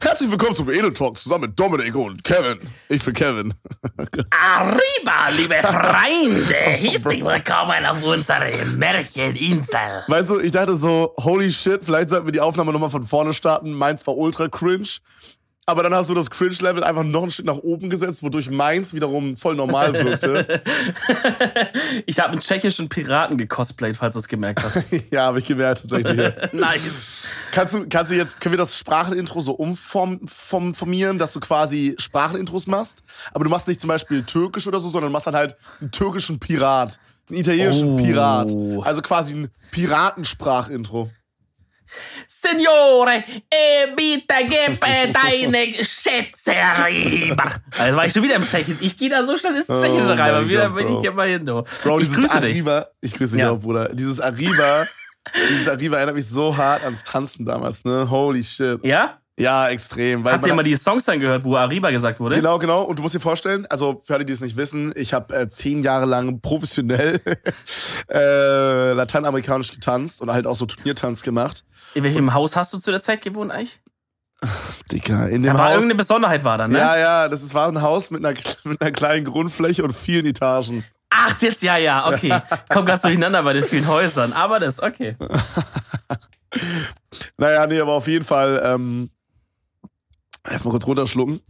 Herzlich willkommen zum Edel Talk zusammen mit Dominik und Kevin. Ich bin Kevin. Arriba, liebe Freunde! Herzlich willkommen auf unserem Märcheninsel. Weißt du, ich dachte so, holy shit, vielleicht sollten wir die Aufnahme nochmal von vorne starten. Meins war ultra cringe. Aber dann hast du das Cringe-Level einfach noch ein Stück nach oben gesetzt, wodurch meins wiederum voll normal wirkte. ich habe einen tschechischen Piraten gecosplayt, falls du es gemerkt hast. ja, habe ich gemerkt tatsächlich. nice. Kannst du, kannst du jetzt, können wir das Sprachenintro so umformieren, dass du quasi Sprachenintros machst? Aber du machst nicht zum Beispiel türkisch oder so, sondern machst dann halt einen türkischen Pirat. Einen italienischen Oh. Pirat. Also quasi ein Piratensprachintro. Signore, e bitte gib deine Schätze rüber. Also war ich schon wieder im Tschechien. Ich gehe da so schnell ins Tschechische Oh rein, wieder Gott, bin Bro. ich immer hin. Du. Bro, ich dieses grüße dich. Arriva, ich grüße dich Ja. auch, Bruder. Dieses Arriva, dieses Arriva erinnert mich so hart ans Tanzen damals, ne? Holy shit. Ja? Ja, extrem. Weil Habt ihr mal die Songs dann gehört, wo Arriba gesagt wurde? Genau, genau. Und du musst dir vorstellen, also für alle, die es nicht wissen, ich habe äh, zehn Jahre lang professionell äh, lateinamerikanisch getanzt und halt auch so Turniertanz gemacht. In welchem Haus hast du zu der Zeit gewohnt eigentlich? Dicker, in Da dem war Haus. irgendeine Besonderheit war da, ne? ja, ja, das ist, war ein Haus mit einer, mit einer kleinen Grundfläche und vielen Etagen. Ach, das, ja, ja, okay. Kommt ganz durcheinander bei den vielen Häusern. Aber das, okay. Naja, nee, aber auf jeden Fall, ähm, erstmal kurz runterschlucken.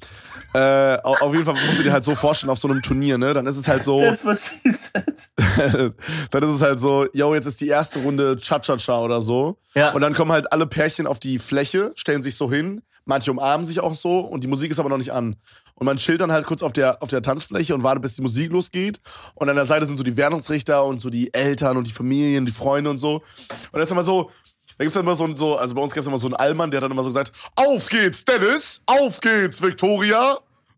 Äh, au- auf jeden Fall musst du dir halt so vorstellen, auf so einem Turnier, ne? Dann ist es halt so, That's what she said. dann ist es halt so, yo, jetzt ist die erste Runde Cha-Cha-Cha oder so. Ja. Und dann kommen halt alle Pärchen auf die Fläche, stellen sich so hin, manche umarmen sich auch so und die Musik ist aber noch nicht an. Und man chillt dann halt kurz auf der, auf der Tanzfläche und wartet, bis die Musik losgeht. Und an der Seite sind so die Wertungsrichter und so die Eltern und die Familien, die Freunde und so. Und das ist immer so, da gibt's dann immer so, ein- so also bei uns gibt's immer so einen Allmann, der hat dann immer so gesagt, auf geht's, Dennis, auf geht's, Victoria.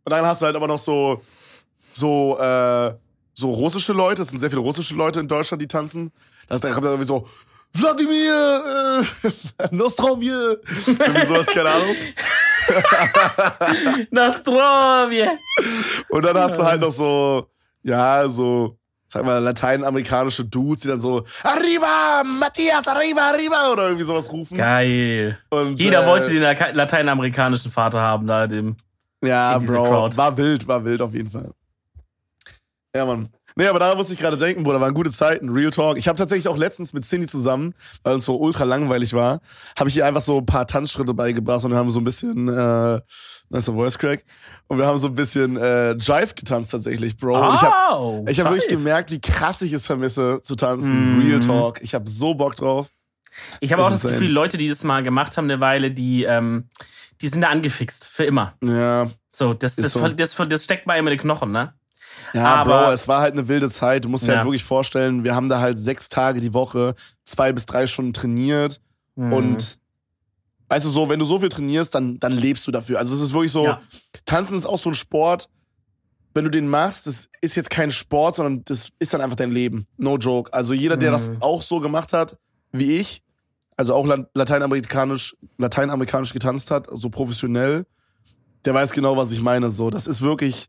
Und dann hast du halt aber noch so, so, äh, so russische Leute, es sind sehr viele russische Leute in Deutschland, die tanzen. Da kommt dann irgendwie so, Wladimir, äh, Nostrovje, irgendwie sowas, keine Ahnung. Nastrovje. Und dann hast du halt noch so, ja, so, sag mal, lateinamerikanische Dudes, die dann so, Arriba, Matthias, Arriba, Arriba, oder irgendwie sowas rufen. Geil. Und, Jeder äh, wollte den lateinamerikanischen Vater haben, da dem. Ja, Bro, Crowd. war wild, war wild auf jeden Fall. Ja, Mann. Nee, aber da musste ich gerade denken, Bruder, waren gute Zeiten, Real Talk. Ich habe tatsächlich auch letztens mit Cindy zusammen, weil uns so ultra langweilig war, habe ich ihr einfach so ein paar Tanzschritte beigebracht und wir haben so ein bisschen, äh, das ist ein Voice Crack, und wir haben so ein bisschen äh, Jive getanzt tatsächlich, Bro. Und ich habe Oh, ich hab wirklich gemerkt, wie krass ich es vermisse zu tanzen. Mhm. Real Talk. Ich habe so Bock drauf. Ich habe auch das. Gefühl, Leute, die das mal gemacht haben, eine Weile, die, ähm, die sind da angefixt. Für immer. Ja, So, das, das, so. das, das, steckt bei immer in den Knochen, ne? Ja, Aber- Bro, es war halt eine wilde Zeit. Du musst dir Ja. halt wirklich vorstellen, wir haben da halt sechs Tage die Woche, zwei bis drei Stunden trainiert. Mhm. Und weißt du so, wenn du so viel trainierst, dann, dann lebst du dafür. Also es ist wirklich so, Ja. Tanzen ist auch so ein Sport. Wenn du den machst, das ist jetzt kein Sport, sondern das ist dann einfach dein Leben. No joke. Also jeder, der das Mhm. auch so gemacht hat, wie ich, also auch la- lateinamerikanisch, lateinamerikanisch getanzt hat, so professionell, der weiß genau, was ich meine. So, das ist wirklich,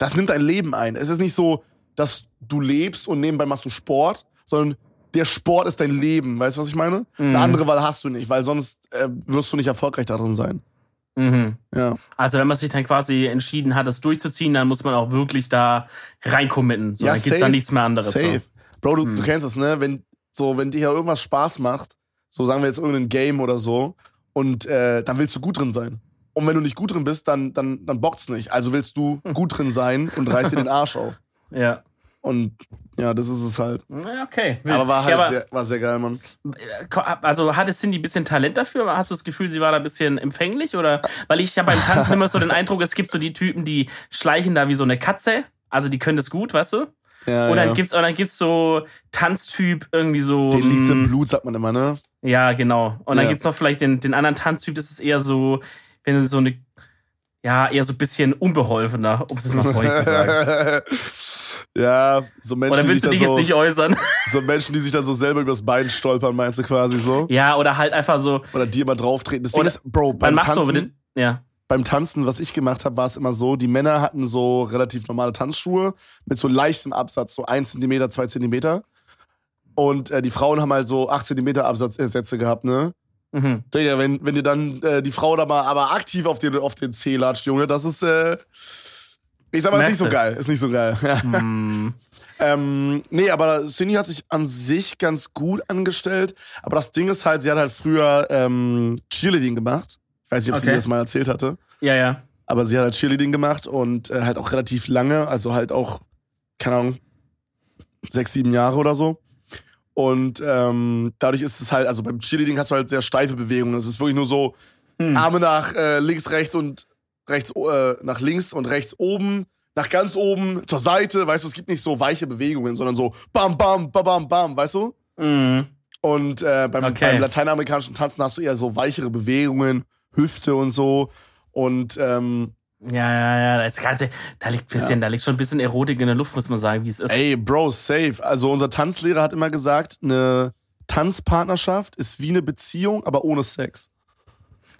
das nimmt dein Leben ein. Es ist nicht so, dass du lebst und nebenbei machst du Sport, sondern der Sport ist dein Leben. Weißt du, was ich meine? Mhm. Eine andere Wahl hast du nicht, weil sonst äh, wirst du nicht erfolgreich darin sein. Mhm. Ja. Also wenn man sich dann quasi entschieden hat, das durchzuziehen, dann muss man auch wirklich da reincommitten. So, Ja, dann gibt's dann nichts mehr anderes. Safe. Bro, du, Hm. du kennst das, ne? Wenn, so, wenn dir ja irgendwas Spaß macht, so sagen wir jetzt irgendein Game oder so, und äh, dann willst du gut drin sein. Und wenn du nicht gut drin bist, dann, dann, dann bockt's nicht. Also willst du gut drin sein und reißt dir den Arsch auf. Ja. Und ja, das ist es halt. Ja, Okay. Aber war halt Ja, aber, sehr, war sehr geil, Mann. also hatte Cindy ein bisschen Talent dafür? Hast du das Gefühl, sie war da ein bisschen empfänglich? Oder weil ich habe beim Tanzen immer so den Eindruck, es gibt so die Typen, die schleichen da wie so eine Katze. Also die können das gut, weißt du? Ja, Und dann ja. gibt's und dann gibt's so Tanztyp irgendwie so. Den liegt's im mm, Blut, sagt man immer, ne? Ja, genau. Und dann Ja. gibt's noch vielleicht den, den anderen Tanztyp, das ist eher so, wenn du so eine, ja, eher so ein bisschen unbeholfener, um es mal freundlich zu sagen. ja, so Menschen, Oder die willst sich du dich dann jetzt so, nicht äußern? so Menschen, die sich dann so selber übers Bein stolpern, meinst du quasi so? Ja, oder halt einfach so, Oder dir mal drauftreten. Das Ding ist, Bro, beim so, Tanzen, mit den, ja. beim Tanzen, was ich gemacht habe, war es immer so, die Männer hatten so relativ normale Tanzschuhe mit so leichtem Absatz, so 1 cm, 2 cm. Und äh, die Frauen haben halt so 8 cm Absatzsätze gehabt, ne? Mhm. Digga, wenn, wenn dir dann äh, die Frau da mal aber aktiv auf den, auf den Zeh latscht, Junge, das ist, äh, ich sag mal, ist nicht so geil. Ist nicht so geil. Ja. Mm. Ähm, nee, aber Cindy hat sich an sich ganz gut angestellt. Aber das Ding ist halt, sie hat halt früher ähm, Cheerleading gemacht. Ich weiß nicht, ob sie Okay. dir das mal erzählt hatte. Ja, ja. Aber sie hat halt Cheerleading gemacht und äh, halt auch relativ lange, also halt auch, keine Ahnung, sechs, sieben Jahre oder so. Und ähm, dadurch ist es halt, also beim Cheerleading hast du halt sehr steife Bewegungen. Es ist wirklich nur so Hm. Arme nach äh, links, rechts und rechts, äh, nach links und rechts oben, nach ganz oben, zur Seite, weißt du, es gibt nicht so weiche Bewegungen, sondern so bam, bam, bam, bam, bam, weißt du? Mhm. Und äh, beim, Okay. beim lateinamerikanischen Tanzen hast du eher so weichere Bewegungen, Hüfte und so. Und ähm, Ja, ja, ja. Das Ganze, da liegt bisschen, da liegt schon ein bisschen Erotik in der Luft, muss man sagen, wie es ist. ey, Bro, safe. Also unser Tanzlehrer hat immer gesagt, eine Tanzpartnerschaft ist wie eine Beziehung, aber ohne Sex.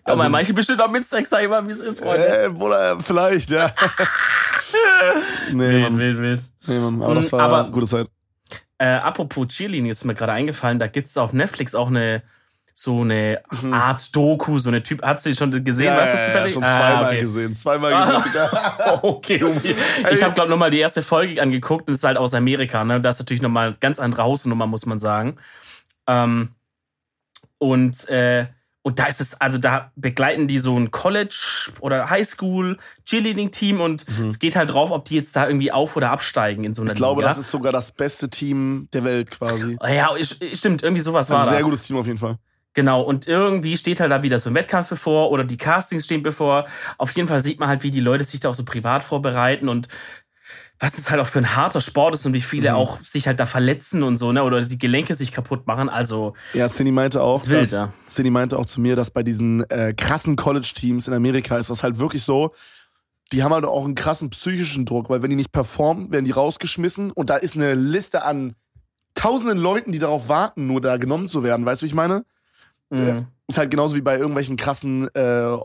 aber manche bestimmt auch mit Sex, sag ich mal, wie es ist, Freunde. äh, Bruder, vielleicht, ja. nee, wild, wild, wild. Nee, Mann. Aber das Mm, war aber- eine gute Zeit. Äh, apropos Cheerleading ist mir gerade eingefallen, da gibt's auf Netflix auch eine so eine Mhm. Art Doku, so eine Typ. Hast du die schon gesehen? Ja, weißt du ja, ja, schon Ah, zweimal okay. gesehen. Zweimal Ah. gesehen, Digga. Okay, okay. Ich habe, glaube noch mal die erste Folge angeguckt und es ist halt aus Amerika. Ne? Das ist natürlich noch mal ganz andere Hausnummer, muss man sagen. Ähm, und, äh, und da ist es, also da begleiten die so ein College- oder Highschool Cheerleading-Team und es geht halt drauf, ob die jetzt da irgendwie auf- oder absteigen in so einer Mhm. Ich glaube, Liga. das ist sogar das beste Team der Welt quasi. ja, ich- stimmt, irgendwie sowas war Also da. sehr gutes Team auf jeden Fall. Genau, und irgendwie steht halt da wieder so ein Wettkampf bevor oder die Castings stehen bevor. Auf jeden Fall sieht man halt, wie die Leute sich da auch so privat vorbereiten und was es halt auch für ein harter Sport ist und wie viele Mhm. auch sich halt da verletzen und so, ne, oder die Gelenke sich kaputt machen. Also, Ja, Cindy meinte auch, dass. Cindy meinte auch zu mir, dass bei diesen äh, krassen College-Teams in Amerika ist das halt wirklich so, die haben halt auch einen krassen psychischen Druck, weil wenn die nicht performen, werden die rausgeschmissen und da ist eine Liste an tausenden Leuten, die darauf warten, nur da genommen zu werden. Weißt du, wie ich meine? Mh. Ist halt genauso wie bei irgendwelchen krassen, äh,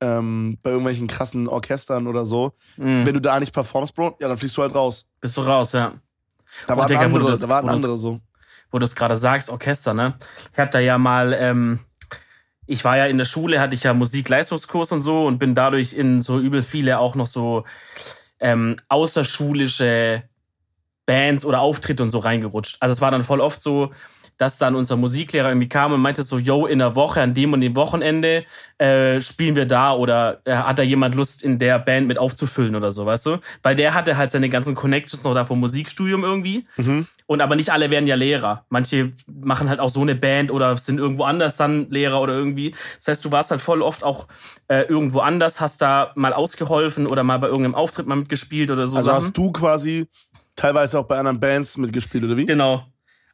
ähm, bei irgendwelchen krassen Orchestern oder so. mh. Wenn du da nicht performst, Bro, ja, dann fliegst du halt raus. bist du raus, ja. Da waren andere, das- da waren andere so. wo du es gerade sagst, Orchester, ne? Ich habe da ja mal, ähm, ich war ja in der Schule, hatte ich ja Musikleistungskurs und so und bin dadurch in so übel viele auch noch so ähm, außerschulische Bands oder Auftritte und so reingerutscht. Also es war dann voll oft so, dass dann unser Musiklehrer irgendwie kam und meinte so, yo, in der Woche, an dem und dem Wochenende äh, spielen wir da oder äh, hat da jemand Lust, in der Band mit aufzufüllen oder so, weißt du? Weil der hatte halt seine ganzen Connections noch da vom Musikstudium irgendwie. Mhm. Und aber nicht alle werden ja Lehrer. Manche machen halt auch so eine Band oder sind irgendwo anders dann Lehrer oder irgendwie. Das heißt, du warst halt voll oft auch äh, irgendwo anders, hast da mal ausgeholfen oder mal bei irgendeinem Auftritt mal mitgespielt oder so Also Sachen. hast du quasi teilweise auch bei anderen Bands mitgespielt, oder wie? Genau.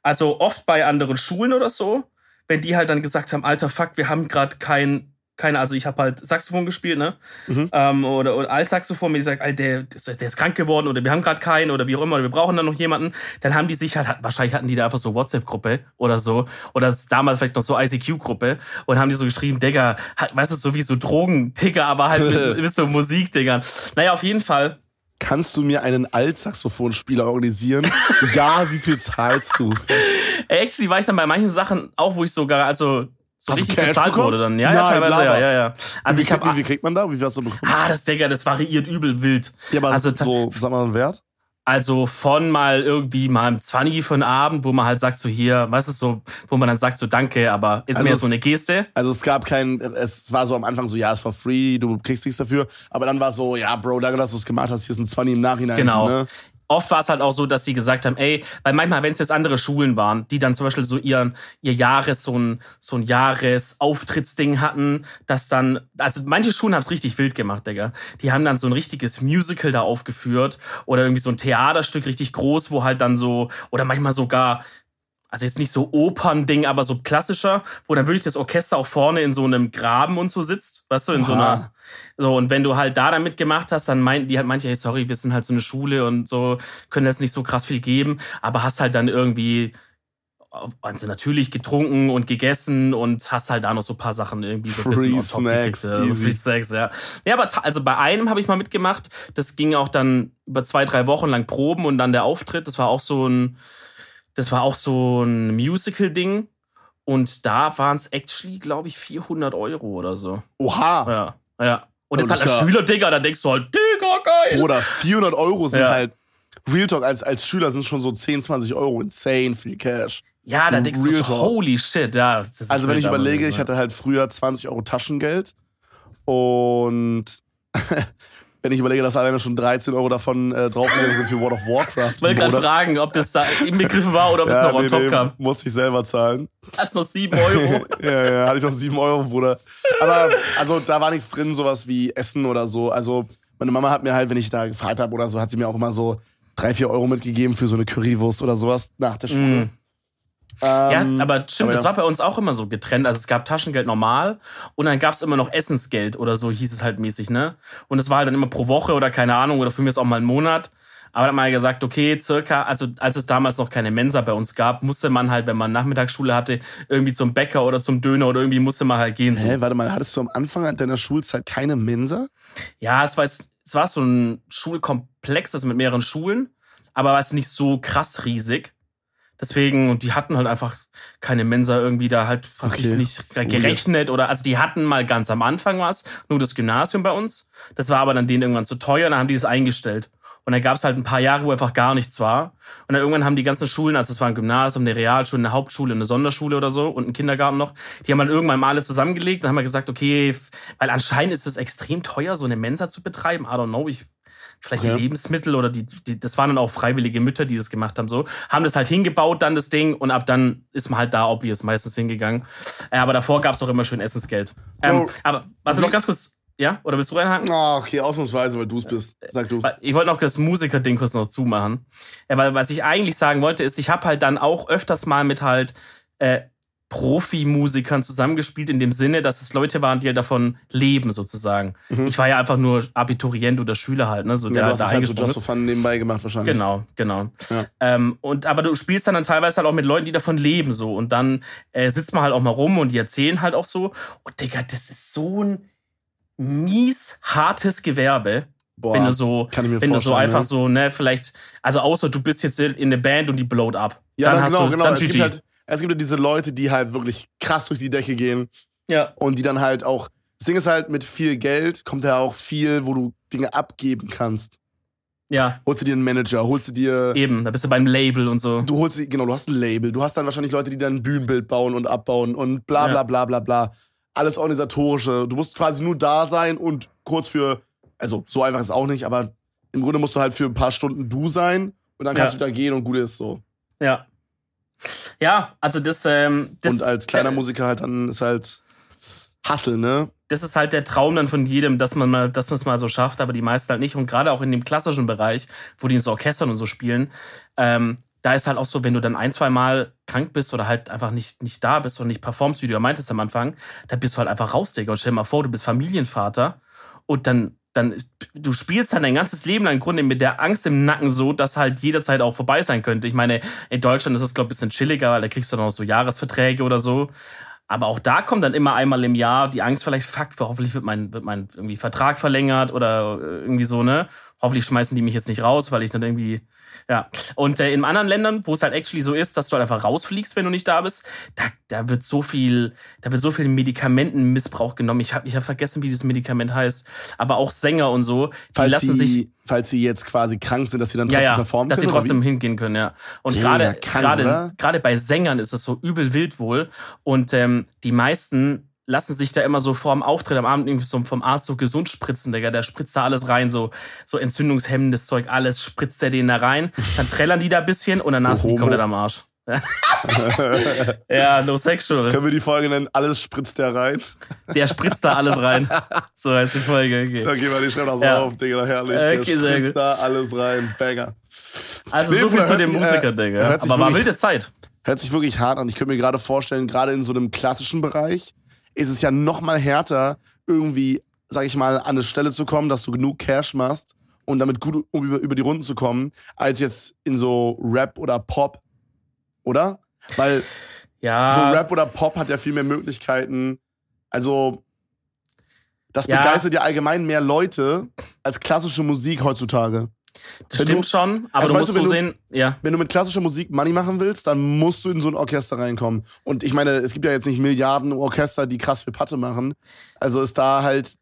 Also oft bei anderen Schulen oder so, wenn die halt dann gesagt haben, alter Fuck, wir haben gerade kein, keine, also ich habe halt Saxophon gespielt, ne? Mhm. Ähm, oder, oder Altsaxophon, mir gesagt, Alter, der, der ist krank geworden oder wir haben gerade keinen oder wie auch immer, oder wir brauchen dann noch jemanden, dann haben die sich halt, wahrscheinlich hatten die da einfach so WhatsApp-Gruppe oder so, oder damals vielleicht noch so ICQ-Gruppe und haben die so geschrieben, Digga, halt, weißt du, so wie so Drogen, Digga, aber halt mit, mit so Musik, Digga. Naja, auf jeden Fall. Kannst du mir einen Altsaxophonspieler organisieren? ja, wie viel zahlst du? Actually war ich dann bei manchen Sachen auch, wo ich sogar, also so Hast richtig Cash bezahlt bekommen? wurde dann. Ja, ja, Nein, teilweise, ja, ja, ja. Also wie, ich krieg- habe wie, wie kriegt man da? Wie viel hast du bekommen? Ah, das Digga, das variiert übel wild. ja, aber also so, sag mal, einen Wert? Also von mal irgendwie mal ein 20 für einen Abend, wo man halt sagt so hier, weißt du, so, wo man dann sagt so danke, aber ist Also mehr so eine Geste. Also es gab kein, es war so am Anfang so, ja, es war free, du kriegst nichts dafür. Aber dann war es so, ja, Bro, danke, dass du es gemacht hast, hier sind 20 im Nachhinein. Genau. Ne? Oft war es halt auch so, dass sie gesagt haben, ey, weil manchmal, wenn es jetzt andere Schulen waren, die dann zum Beispiel so ihren, ihr Jahres, so ein, so ein Jahresauftrittsding hatten, dass dann, also manche Schulen haben es richtig wild gemacht, Digga. Die haben dann so ein richtiges Musical da aufgeführt oder irgendwie so ein Theaterstück richtig groß, wo halt dann so, oder manchmal sogar, also jetzt nicht so Opernding, aber so klassischer, wo dann wirklich das Orchester auch vorne in so einem Graben und so sitzt, weißt du, in so Oha. einer, so, und wenn du halt da dann mitgemacht hast, dann meinten die halt manche, hey, sorry, wir sind halt so eine Schule und so, können jetzt nicht so krass viel geben, aber hast halt dann irgendwie, also natürlich getrunken und gegessen und hast halt da noch so ein paar Sachen irgendwie so ein Free bisschen on top Snacks, also. Free Snacks, ja. Ja, aber also bei einem habe ich mal mitgemacht, das ging auch dann über zwei, drei Wochen lang Proben und dann der Auftritt, das war auch so ein, das war auch so ein Musical-Ding. Und da waren es actually, glaube ich, 400 Euro oder so. Oha! Ja, ja. Und das Oh, ist halt als ja- Schüler, Digga, da denkst du halt, Digga, geil. Bruder, 400 Euro sind Ja. halt. Real Talk als, als Schüler sind schon so 10, 20 Euro insane viel Cash. ja, da denkst Real du Talk. holy shit, ja. Also wenn ich überlege, ich hatte halt früher 20 Euro Taschengeld und wenn ich überlege, dass alleine schon 13 Euro davon äh, draufgegangen sind für World of Warcraft. Ich wollte gerade fragen, ob das da inbegriffen war oder ob es noch on top kam. musste ich selber zahlen. Hat's noch 7 Euro. ja, ja, hatte ich noch 7 Euro, Bruder. Aber also da war nichts drin, sowas wie Essen oder so. Also meine Mama hat mir halt, wenn ich da gefragt habe oder so, hat sie mir auch immer so 3, 4 Euro mitgegeben für so eine Currywurst oder sowas nach der Schule. Mm. Ja, Ähm, aber stimmt, aber das ja. war bei uns auch immer so getrennt. Also es gab Taschengeld normal und dann gab's immer noch Essensgeld oder so hieß es halt mäßig, ne? Und es war halt dann immer pro Woche oder keine Ahnung oder für mich ist auch mal ein Monat. Aber dann hat man ja gesagt, okay, circa, also als es damals noch keine Mensa bei uns gab, musste man halt, wenn man Nachmittagsschule hatte, irgendwie zum Bäcker oder zum Döner oder irgendwie musste man halt gehen. So. Hä, warte mal, hattest du am Anfang deiner Schulzeit keine Mensa? Ja, es war, es war so ein Schulkomplex, das mit mehreren Schulen, aber war es nicht so krass riesig. Deswegen, und die hatten halt einfach keine Mensa irgendwie da halt praktisch Okay. nicht gerechnet oder, also die hatten mal ganz am Anfang was, nur das Gymnasium bei uns. Das war aber dann denen irgendwann zu teuer, dann haben die das eingestellt. Und dann gab es halt ein paar Jahre, wo einfach gar nichts war. Und dann irgendwann haben die ganzen Schulen, also es war ein Gymnasium, eine Realschule, eine Hauptschule, eine Sonderschule oder so und ein Kindergarten noch, die haben dann irgendwann mal alle zusammengelegt. Dann haben wir gesagt, okay, weil anscheinend ist es extrem teuer, so eine Mensa zu betreiben. I don't know. Ich, vielleicht Ja. die Lebensmittel oder die, die, das waren dann auch freiwillige Mütter, die das gemacht haben, so. Haben das halt hingebaut, dann das Ding, und ab dann ist man halt da obvious meistens hingegangen. Äh, aber davor gab es auch immer schön Essensgeld. Ähm, Bro, aber, was noch ganz kurz, ja? Oder willst du reinhaken? Ah, okay, ausnahmsweise, weil du es bist. Sag du. Ich wollte noch das Musiker-Ding kurz noch zumachen. Ja, weil was ich eigentlich sagen wollte, ist, ich habe halt dann auch öfters mal mit halt äh, Profimusikern zusammengespielt, in dem Sinne, dass es Leute waren, die halt davon leben, sozusagen. Ich war ja einfach nur Abiturient oder Schüler halt, ne? So Mhm. Ja, der du hast da halt so just for fun nebenbei gemacht wahrscheinlich. Genau, genau. Ja. Ähm, und aber du spielst dann, dann teilweise halt auch mit Leuten, die davon leben so und dann äh, sitzt man halt auch mal rum und die erzählen halt auch so. Und Digga, das ist so ein mies hartes Gewerbe, Boah, wenn du so, kann ich mir wenn du so einfach ja. so, ne, vielleicht, also außer du bist jetzt in eine Band und die blowt ab. Ja, dann dann hast genau, du, genau. dann Es GG. gibt, halt, es gibt ja diese Leute, die halt wirklich krass durch die Decke gehen ja, und die dann halt auch. Das Ding ist halt, mit viel Geld kommt ja auch viel, wo du Dinge abgeben kannst. ja, Holst du dir einen Manager, holst du dir. eben, da bist du beim Label und so. Du holst dir, genau, du hast ein Label. Du hast dann wahrscheinlich Leute, die dann ein Bühnenbild bauen und abbauen und bla bla Ja. bla bla bla. Alles organisatorische. Du musst quasi nur da sein und kurz für. Also, so einfach ist es auch nicht, aber im Grunde musst du halt für ein paar Stunden du sein und dann kannst Ja. du wieder gehen und gut ist so. Ja. Ja, also das, ähm, das und als kleiner äh, Musiker halt dann ist halt Hustle, ne? das ist halt der Traum dann von jedem, dass man mal, dass man es mal so schafft, aber die meisten halt nicht. Und gerade auch in dem klassischen Bereich, wo die in so Orchestern und so spielen, ähm, da ist halt auch so, wenn du dann ein, zwei Mal krank bist oder halt einfach nicht, nicht da bist und nicht performst, wie du ja meintest am Anfang, da bist du halt einfach raus, Digga. Und stell dir mal vor, du bist Familienvater und dann, dann, du spielst dann dein ganzes Leben lang im Grunde mit der Angst im Nacken so, dass halt jederzeit auch vorbei sein könnte. Ich meine, in Deutschland ist es, glaube ich, ein bisschen chilliger, weil da kriegst du dann auch so Jahresverträge oder so. Aber auch da kommt dann immer einmal im Jahr die Angst, vielleicht, fuck, hoffentlich wird mein, wird mein irgendwie Vertrag verlängert oder äh, irgendwie so, ne? Hoffentlich schmeißen die mich jetzt nicht raus, weil ich dann irgendwie, ja. Und äh, in anderen Ländern, wo es halt actually so ist, dass du halt einfach rausfliegst, wenn du nicht da bist, da, da wird so viel, da wird so viel Medikamentenmissbrauch genommen. Ich habe ich hab vergessen, wie dieses Medikament heißt. Aber auch Sänger und so, die Falls lassen sie, sich falls sie jetzt quasi krank sind, dass sie dann ja, trotzdem ja, performen dass sie können. trotzdem hingehen können, ja. Und gerade gerade bei Sängern ist es so übel wild wohl und ähm, die meisten lassen sich da immer so vor dem Auftritt am Abend irgendwie so vom Arzt so gesund spritzen, Digga. Der spritzt da alles rein, so, so entzündungshemmendes Zeug, alles spritzt der denen da rein. Dann trällern die da ein bisschen und danach sind die komplett am Arsch. ja, no sexual. Können wir die Folge nennen? Alles spritzt der rein. Der spritzt da alles rein. So heißt die Folge. Okay. Okay, mal, ich schreibe das Ja. auf, Digga, herrlich. Okay, der spritzt da alles rein. Banger. Also Nee, so viel zu dem äh, Musiker, Digga. hört sich Aber war wilde Zeit. Hört sich wirklich hart an. Ich könnte mir gerade vorstellen, gerade in so einem klassischen Bereich ist es ja noch mal härter, irgendwie, sag ich mal, an eine Stelle zu kommen, dass du genug Cash machst und damit gut um über, über die Runden zu kommen, als jetzt in so Rap oder Pop, oder? Weil Ja. so Rap oder Pop hat ja viel mehr Möglichkeiten. Also, das Ja. begeistert ja allgemein mehr Leute als klassische Musik heutzutage. Das wenn stimmt du, schon, aber also du musst du, so sehen, ja. Wenn du mit klassischer Musik Money machen willst, dann musst du in so ein Orchester reinkommen. Und ich meine, es gibt ja jetzt nicht Milliarden Orchester, die krass für Patte machen. Also ist da halt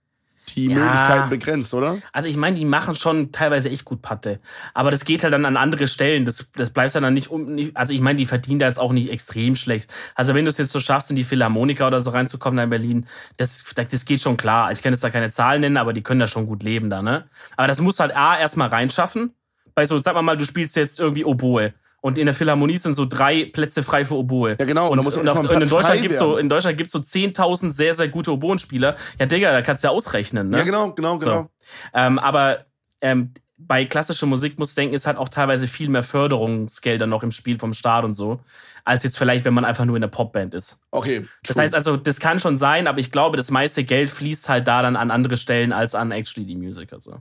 die ja. Möglichkeiten begrenzt, oder? Also ich meine, die machen schon teilweise echt gut Patte. Aber das geht halt dann an andere Stellen. Das, das bleibt dann nicht um. Also ich meine, die verdienen da jetzt auch nicht extrem schlecht. Also wenn du es jetzt so schaffst, in die Philharmoniker oder so reinzukommen da in Berlin, das, das geht schon klar. Ich kann jetzt da keine Zahlen nennen, aber die können da schon gut leben da, ne? Aber das muss halt A erstmal reinschaffen. Bei so, sag mal, du spielst jetzt irgendwie Oboe. Und in der Philharmonie sind so drei Plätze frei für Oboe. Ja, genau. Und, und, und, auf, und in Deutschland gibt's so, in Deutschland gibt's so 10.000 sehr, sehr gute Oboenspieler. Ja, Digga, da kannst du ja ausrechnen, ne? Ja, genau, genau, so. genau. Ähm, aber, ähm, bei klassischer Musik muss denken, ist halt auch teilweise viel mehr Förderungsgelder noch im Spiel vom Staat und so, als jetzt vielleicht, wenn man einfach nur in der Popband ist. Okay. True. Das heißt also, das kann schon sein, aber ich glaube, das meiste Geld fließt halt da dann an andere Stellen als an actually die Music. Also.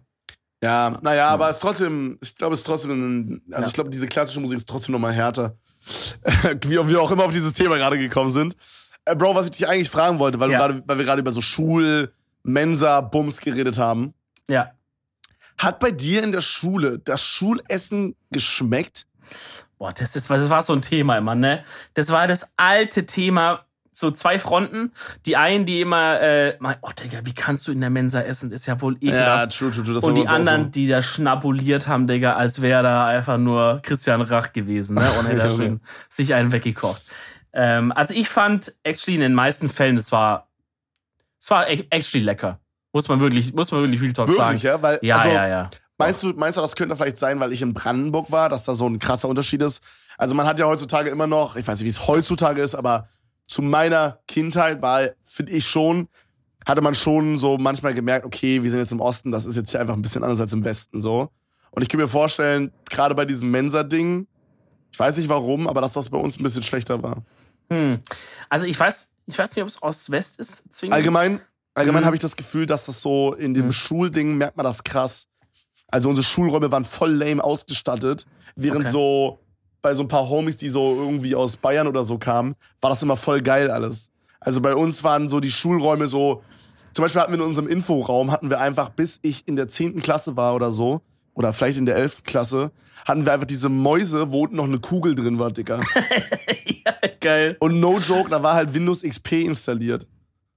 Ja, naja, aber es ist trotzdem, ich glaube, es ist trotzdem, also ja. ich glaube, diese klassische Musik ist trotzdem nochmal härter. Wie wir auch immer auf dieses Thema gerade gekommen sind. Äh, Bro, was ich dich eigentlich fragen wollte, weil, ja. grade, weil wir gerade über so Schul, Mensa, Bums geredet haben. Ja. Hat bei dir in der Schule das Schulessen geschmeckt? Boah, das, ist, das war so ein Thema immer, ne? Das war das alte Thema, so zwei Fronten. Die einen, die immer, äh, oh Digga, wie kannst du in der Mensa essen? Ist ja wohl ekelhaft. Ja, true, true, true. Das Und die anderen, so. die da schnabuliert haben, Digga, als wäre da einfach nur Christian Rach gewesen, ne? Und hätte da schon sich einen weggekocht. Ähm, also ich fand actually in den meisten Fällen, es war, es war actually lecker. Muss man wirklich, muss man wirklich Real Talk wirklich, sagen. Wirklich, ja? Weil, ja, also, ja, ja. Meinst du, meinst du, das könnte vielleicht sein, weil ich in Brandenburg war, dass da so ein krasser Unterschied ist? Also man hat ja heutzutage immer noch, ich weiß nicht, wie es heutzutage ist, aber zu meiner Kindheit war, finde ich schon, hatte man schon so manchmal gemerkt, okay, wir sind jetzt im Osten, das ist jetzt hier einfach ein bisschen anders als im Westen so. Und ich kann mir vorstellen, gerade bei diesem Mensa-Ding, ich weiß nicht warum, aber dass das bei uns ein bisschen schlechter war. Hm. Also ich weiß, ich weiß nicht, ob es Ost-West ist. Zwingend. Allgemein, allgemein hm. habe ich das Gefühl, dass das so in dem hm. Schulding merkt man das krass. Also unsere Schulräume waren voll lame ausgestattet, während okay. so bei so ein paar Homies, die so irgendwie aus Bayern oder so kamen, war das immer voll geil alles. Also bei uns waren so die Schulräume so, zum Beispiel hatten wir in unserem Inforaum, hatten wir einfach, bis ich in der 10. Klasse war oder so, oder vielleicht in der 11. Klasse, hatten wir einfach diese Mäuse, wo unten noch eine Kugel drin war, Dicker. ja, geil. Und no joke, da war halt Windows XP installiert.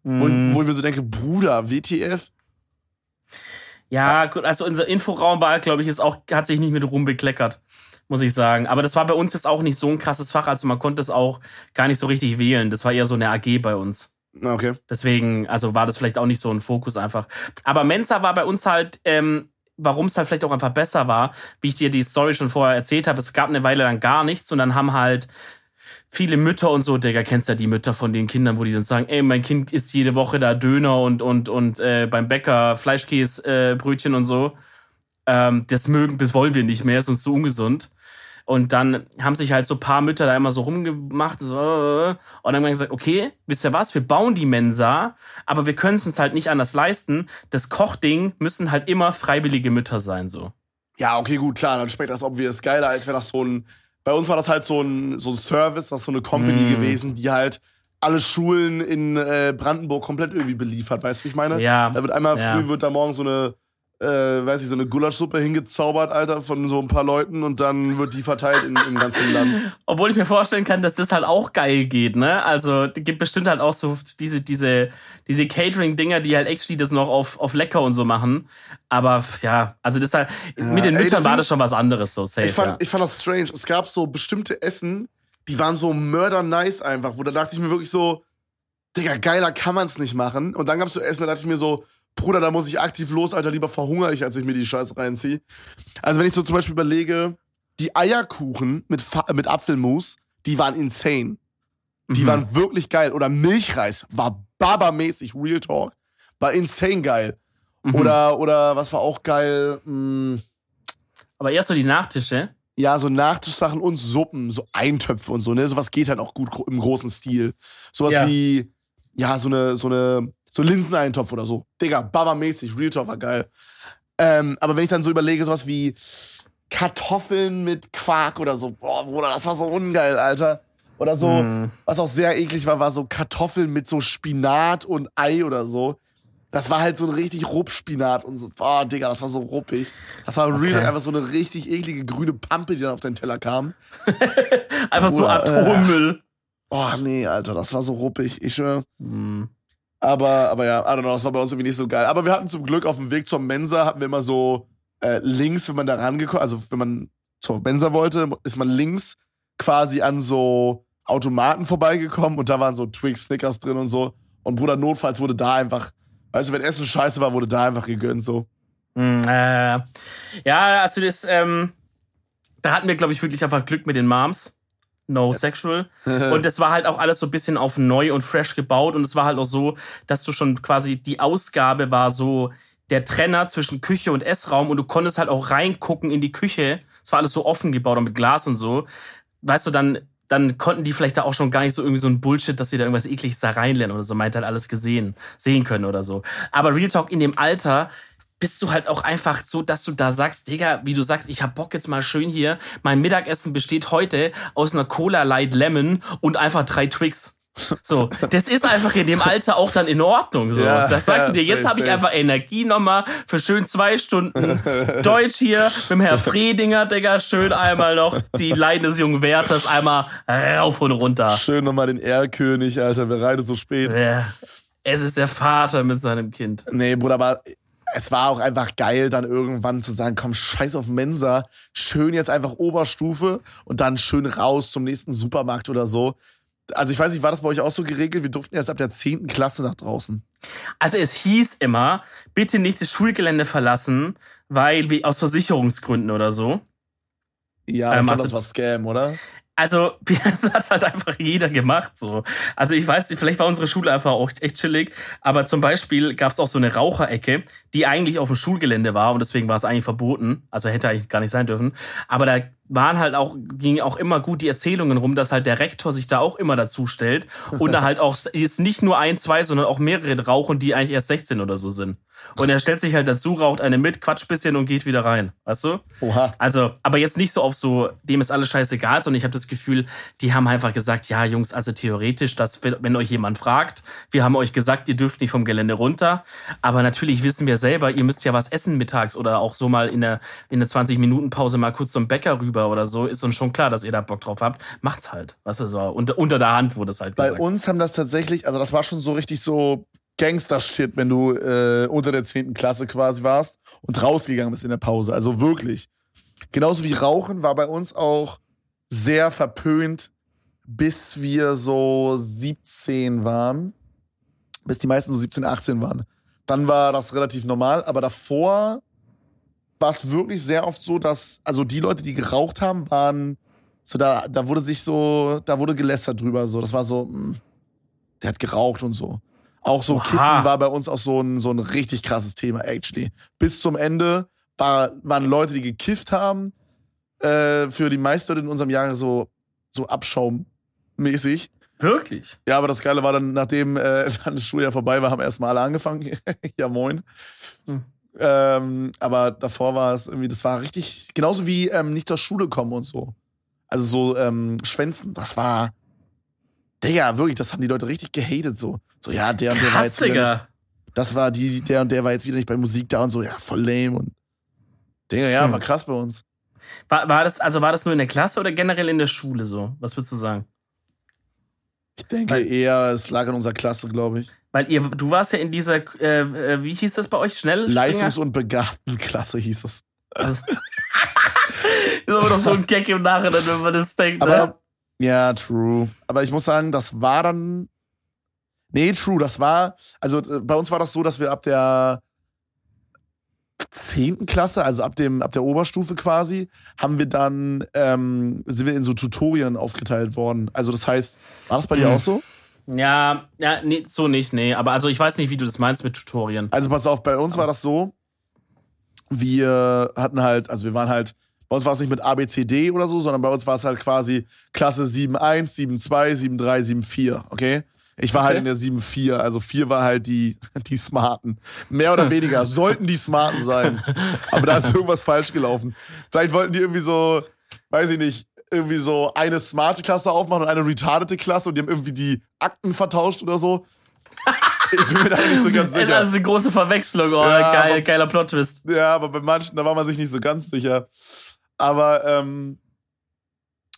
Mm. Wo, ich, wo ich mir so denke, Bruder, WTF? Ja, gut, also unser Inforaum war, glaube ich, jetzt auch, hat sich nicht mit Ruhm bekleckert muss ich sagen. Aber das war bei uns jetzt auch nicht so ein krasses Fach. Also man konnte es auch gar nicht so richtig wählen. Das war eher so eine AG bei uns. Okay. Deswegen, also war das vielleicht auch nicht so ein Fokus einfach. Aber Mensa war bei uns halt, ähm, warum es halt vielleicht auch einfach besser war, wie ich dir die Story schon vorher erzählt habe. Es gab eine Weile dann gar nichts und dann haben halt viele Mütter und so, Digga, kennst ja die Mütter von den Kindern, wo die dann sagen, ey, mein Kind isst jede Woche da Döner und und und äh, beim Bäcker Fleischkäsebrötchen äh, und so. Ähm, das mögen, das wollen wir nicht mehr, ist uns zu ungesund. Und dann haben sich halt so paar Mütter da immer so rumgemacht. So, äh, und dann haben wir gesagt, okay, wisst ihr was, wir bauen die Mensa, aber wir können es uns halt nicht anders leisten. Das Kochding müssen halt immer freiwillige Mütter sein, so. Ja, okay, gut, klar, dann schmeckt das obvious geiler, als wäre das so ein. Bei uns war das halt so ein, so ein Service, das ist so eine Company mm. gewesen, die halt alle Schulen in äh, Brandenburg komplett irgendwie beliefert, weißt du, wie ich meine? Ja. Da wird einmal ja. früh, wird da morgen so eine äh, weiß ich, so eine Gulaschsuppe hingezaubert, Alter, von so ein paar Leuten und dann wird die verteilt in, im ganzen Land. Obwohl ich mir vorstellen kann, dass das halt auch geil geht, ne? Also, es gibt bestimmt halt auch so diese, diese, diese Catering-Dinger, die halt actually das noch auf, auf lecker und so machen. Aber ja, also das halt, ja, mit den ey, Müttern das war das schon was anderes, so safe. Ich fand, ja. ich fand das strange. Es gab so bestimmte Essen, die waren so murder nice einfach, wo da dachte ich mir wirklich so, Digga, geiler kann man's nicht machen. Und dann gab's so Essen, da dachte ich mir so, Bruder, da muss ich aktiv los, Alter, lieber verhungere ich, als ich mir die Scheiße reinziehe. Also wenn ich so zum Beispiel überlege, die Eierkuchen mit, mit Apfelmus, die waren insane. Die mhm. waren wirklich geil. Oder Milchreis war babamäßig, Real Talk. War insane geil. Mhm. Oder, oder was war auch geil? Hm. Aber erst so die Nachtische. Ja, so Nachtischsachen und Suppen, so Eintöpfe und so, ne? Sowas geht halt auch gut im großen Stil. Sowas ja. wie, ja, so eine, so eine so Linseneintopf oder so. Digga, Baba-mäßig, Real Talk war geil. Ähm, aber wenn ich dann so überlege, sowas wie Kartoffeln mit Quark oder so, boah, Bruder, das war so ungeil, Alter. Oder so, mm. was auch sehr eklig war, war so Kartoffeln mit so Spinat und Ei oder so. Das war halt so ein richtig Ruppspinat und so. Boah, Digga, das war so ruppig. Das war okay. real einfach so eine richtig eklige grüne Pampe, die dann auf deinen Teller kam. einfach so Atommüll. Äh, oh, nee, Alter, das war so ruppig. Ich schwör. Hm. Aber, aber ja, I don't know, das war bei uns irgendwie nicht so geil. Aber wir hatten zum Glück auf dem Weg zur Mensa, hatten wir immer so äh, links, wenn man da rangekommen, also wenn man zur Mensa wollte, ist man links quasi an so Automaten vorbeigekommen und da waren so Twix, Snickers drin und so. Und Bruder, notfalls wurde da einfach Weißt du, wenn Essen scheiße war, wurde da einfach gegönnt so. Mm, äh, ja, also das, ähm, da hatten wir, glaube ich, wirklich einfach Glück mit den Moms. No sexual. und es war halt auch alles so ein bisschen auf neu und fresh gebaut. Und es war halt auch so, dass du schon quasi die Ausgabe war so der Trenner zwischen Küche und Essraum und du konntest halt auch reingucken in die Küche. Es war alles so offen gebaut und mit Glas und so. Weißt du, dann dann konnten die vielleicht da auch schon gar nicht so irgendwie so ein Bullshit, dass sie da irgendwas ekliges da reinlernen oder so, meint halt alles gesehen, sehen können oder so. Aber Real Talk in dem Alter bist du halt auch einfach so, dass du da sagst, Digga, wie du sagst, ich hab Bock jetzt mal schön hier. Mein Mittagessen besteht heute aus einer Cola Light Lemon und einfach drei Twix. So, das ist einfach in dem Alter auch dann in Ordnung. So, ja, das sagst ja, du dir. Jetzt habe ich einfach Energie nochmal für schön zwei Stunden Deutsch hier mit dem Herr Fredinger, Digga. Schön einmal noch die Leiden des jungen Werthers einmal rauf und runter. Schön nochmal den Erlkönig, Alter. Wer reitet so spät? Ja. Es ist der Vater mit seinem Kind. Nee, Bruder, aber es war auch einfach geil, dann irgendwann zu sagen, komm, scheiß auf Mensa, schön jetzt einfach Oberstufe und dann schön raus zum nächsten Supermarkt oder so. Also ich weiß nicht, war das bei euch auch so geregelt? Wir durften erst ab der 10. Klasse nach draußen. Also es hieß immer, bitte nicht das Schulgelände verlassen, weil wir aus Versicherungsgründen oder so. Ja, ähm, also, das war Scam, oder? Also das hat halt einfach jeder gemacht so. Also ich weiß nicht, vielleicht war unsere Schule einfach auch echt chillig, aber zum Beispiel gab es auch so eine Raucherecke, die eigentlich auf dem Schulgelände war und deswegen war es eigentlich verboten. Also hätte eigentlich gar nicht sein dürfen. Aber da waren halt auch, ging auch immer gut die Erzählungen rum, dass halt der Rektor sich da auch immer dazu stellt und da halt auch jetzt nicht nur ein, zwei, sondern auch mehrere rauchen, die eigentlich erst 16 oder so sind. Und er stellt sich halt dazu, raucht eine mit, quatscht bisschen und geht wieder rein. Weißt du? Oha. Also, aber jetzt nicht so auf so, dem ist alles scheißegal, sondern ich habe das Gefühl, die haben einfach gesagt, ja, Jungs, also theoretisch, dass, wenn euch jemand fragt, wir haben euch gesagt, ihr dürft nicht vom Gelände runter. Aber natürlich wissen wir selber, ihr müsst ja was essen mittags oder auch so mal in der, in der 20-Minuten-Pause mal kurz zum Bäcker rüber oder so. Ist uns schon klar, dass ihr da Bock drauf habt. Macht's halt. Weißt du, so unter, unter der Hand wurde es halt gesagt. Bei uns haben das tatsächlich, also das war schon so richtig so Gangster-Shit, wenn du äh, unter der 10. Klasse quasi warst und rausgegangen bist in der Pause. Also wirklich. Genauso wie Rauchen war bei uns auch sehr verpönt, bis wir so 17 waren. Bis die meisten so 17, 18 waren. Dann war das relativ normal, aber davor war es wirklich sehr oft so, dass, also die Leute, die geraucht haben, waren so, da, da wurde sich so, da wurde gelästert drüber, so. Das war so, mh, hm, der hat geraucht und so. Auch so Oha. Kiffen war bei uns auch so ein, so ein richtig krasses Thema, actually. Bis zum Ende war, waren Leute, die gekifft haben, äh, für die meisten in unserem Jahr so, so abschaummäßig. Wirklich? Ja, aber das Geile war dann, nachdem äh, dann das Schuljahr vorbei war, haben erstmal alle angefangen. ja, moin. Hm. Ähm, aber davor war es irgendwie, das war richtig, genauso wie ähm, nicht zur Schule kommen und so. Also so ähm, Schwänzen, das war, Digga, wirklich, das haben die Leute richtig gehatet so. So, ja, der und der Krass, war jetzt Digga. Nicht, das war die, der und der war jetzt wieder nicht bei Musik da und so, ja, voll lame und Digga, ja, hm. war krass bei uns. War, war das, also war das nur in der Klasse oder generell in der Schule so? Was würdest du sagen? Ich denke weil, eher, es lag in unserer Klasse, glaube ich. Weil ihr, du warst ja in dieser, äh, äh wie hieß das bei euch, schnell? Leistungs- und Begabtenklasse hieß es. Also, ist aber doch so ein Gag im Nachhinein, wenn man das denkt. Aber ne? Ja, true. Aber ich muss sagen, das war dann. Nee, true, das war. Also äh, bei uns war das so, dass wir ab der 10. Klasse, also ab, dem, ab der Oberstufe quasi, haben wir dann, ähm, sind wir in so Tutorien aufgeteilt worden. Also das heißt, war das bei dir mhm. auch so? Ja, ja, nee, so nicht, nee. Aber also ich weiß nicht, wie du das meinst mit Tutorien. Also pass auf, bei uns war das so, wir hatten halt, also wir waren halt bei uns war es nicht mit A, B, C, D oder so, sondern bei uns war es halt quasi Klasse 7.1, 7.2, 7.3, 7.4, okay? Ich war halt okay. halt in der 7.4, also 4 war halt die, die Smarten. Mehr oder weniger sollten die Smarten sein. Aber da ist irgendwas falsch gelaufen. Vielleicht wollten die irgendwie so, weiß ich nicht, irgendwie so eine smarte Klasse aufmachen und eine retardete Klasse und die haben irgendwie die Akten vertauscht oder so. ich bin mir da nicht so ganz Ist sicher. also eine große Verwechslung. Oh, Ja, geil, aber- geiler Plot-Twist. Ja, aber bei manchen, da war man sich nicht so ganz sicher. Aber, ähm,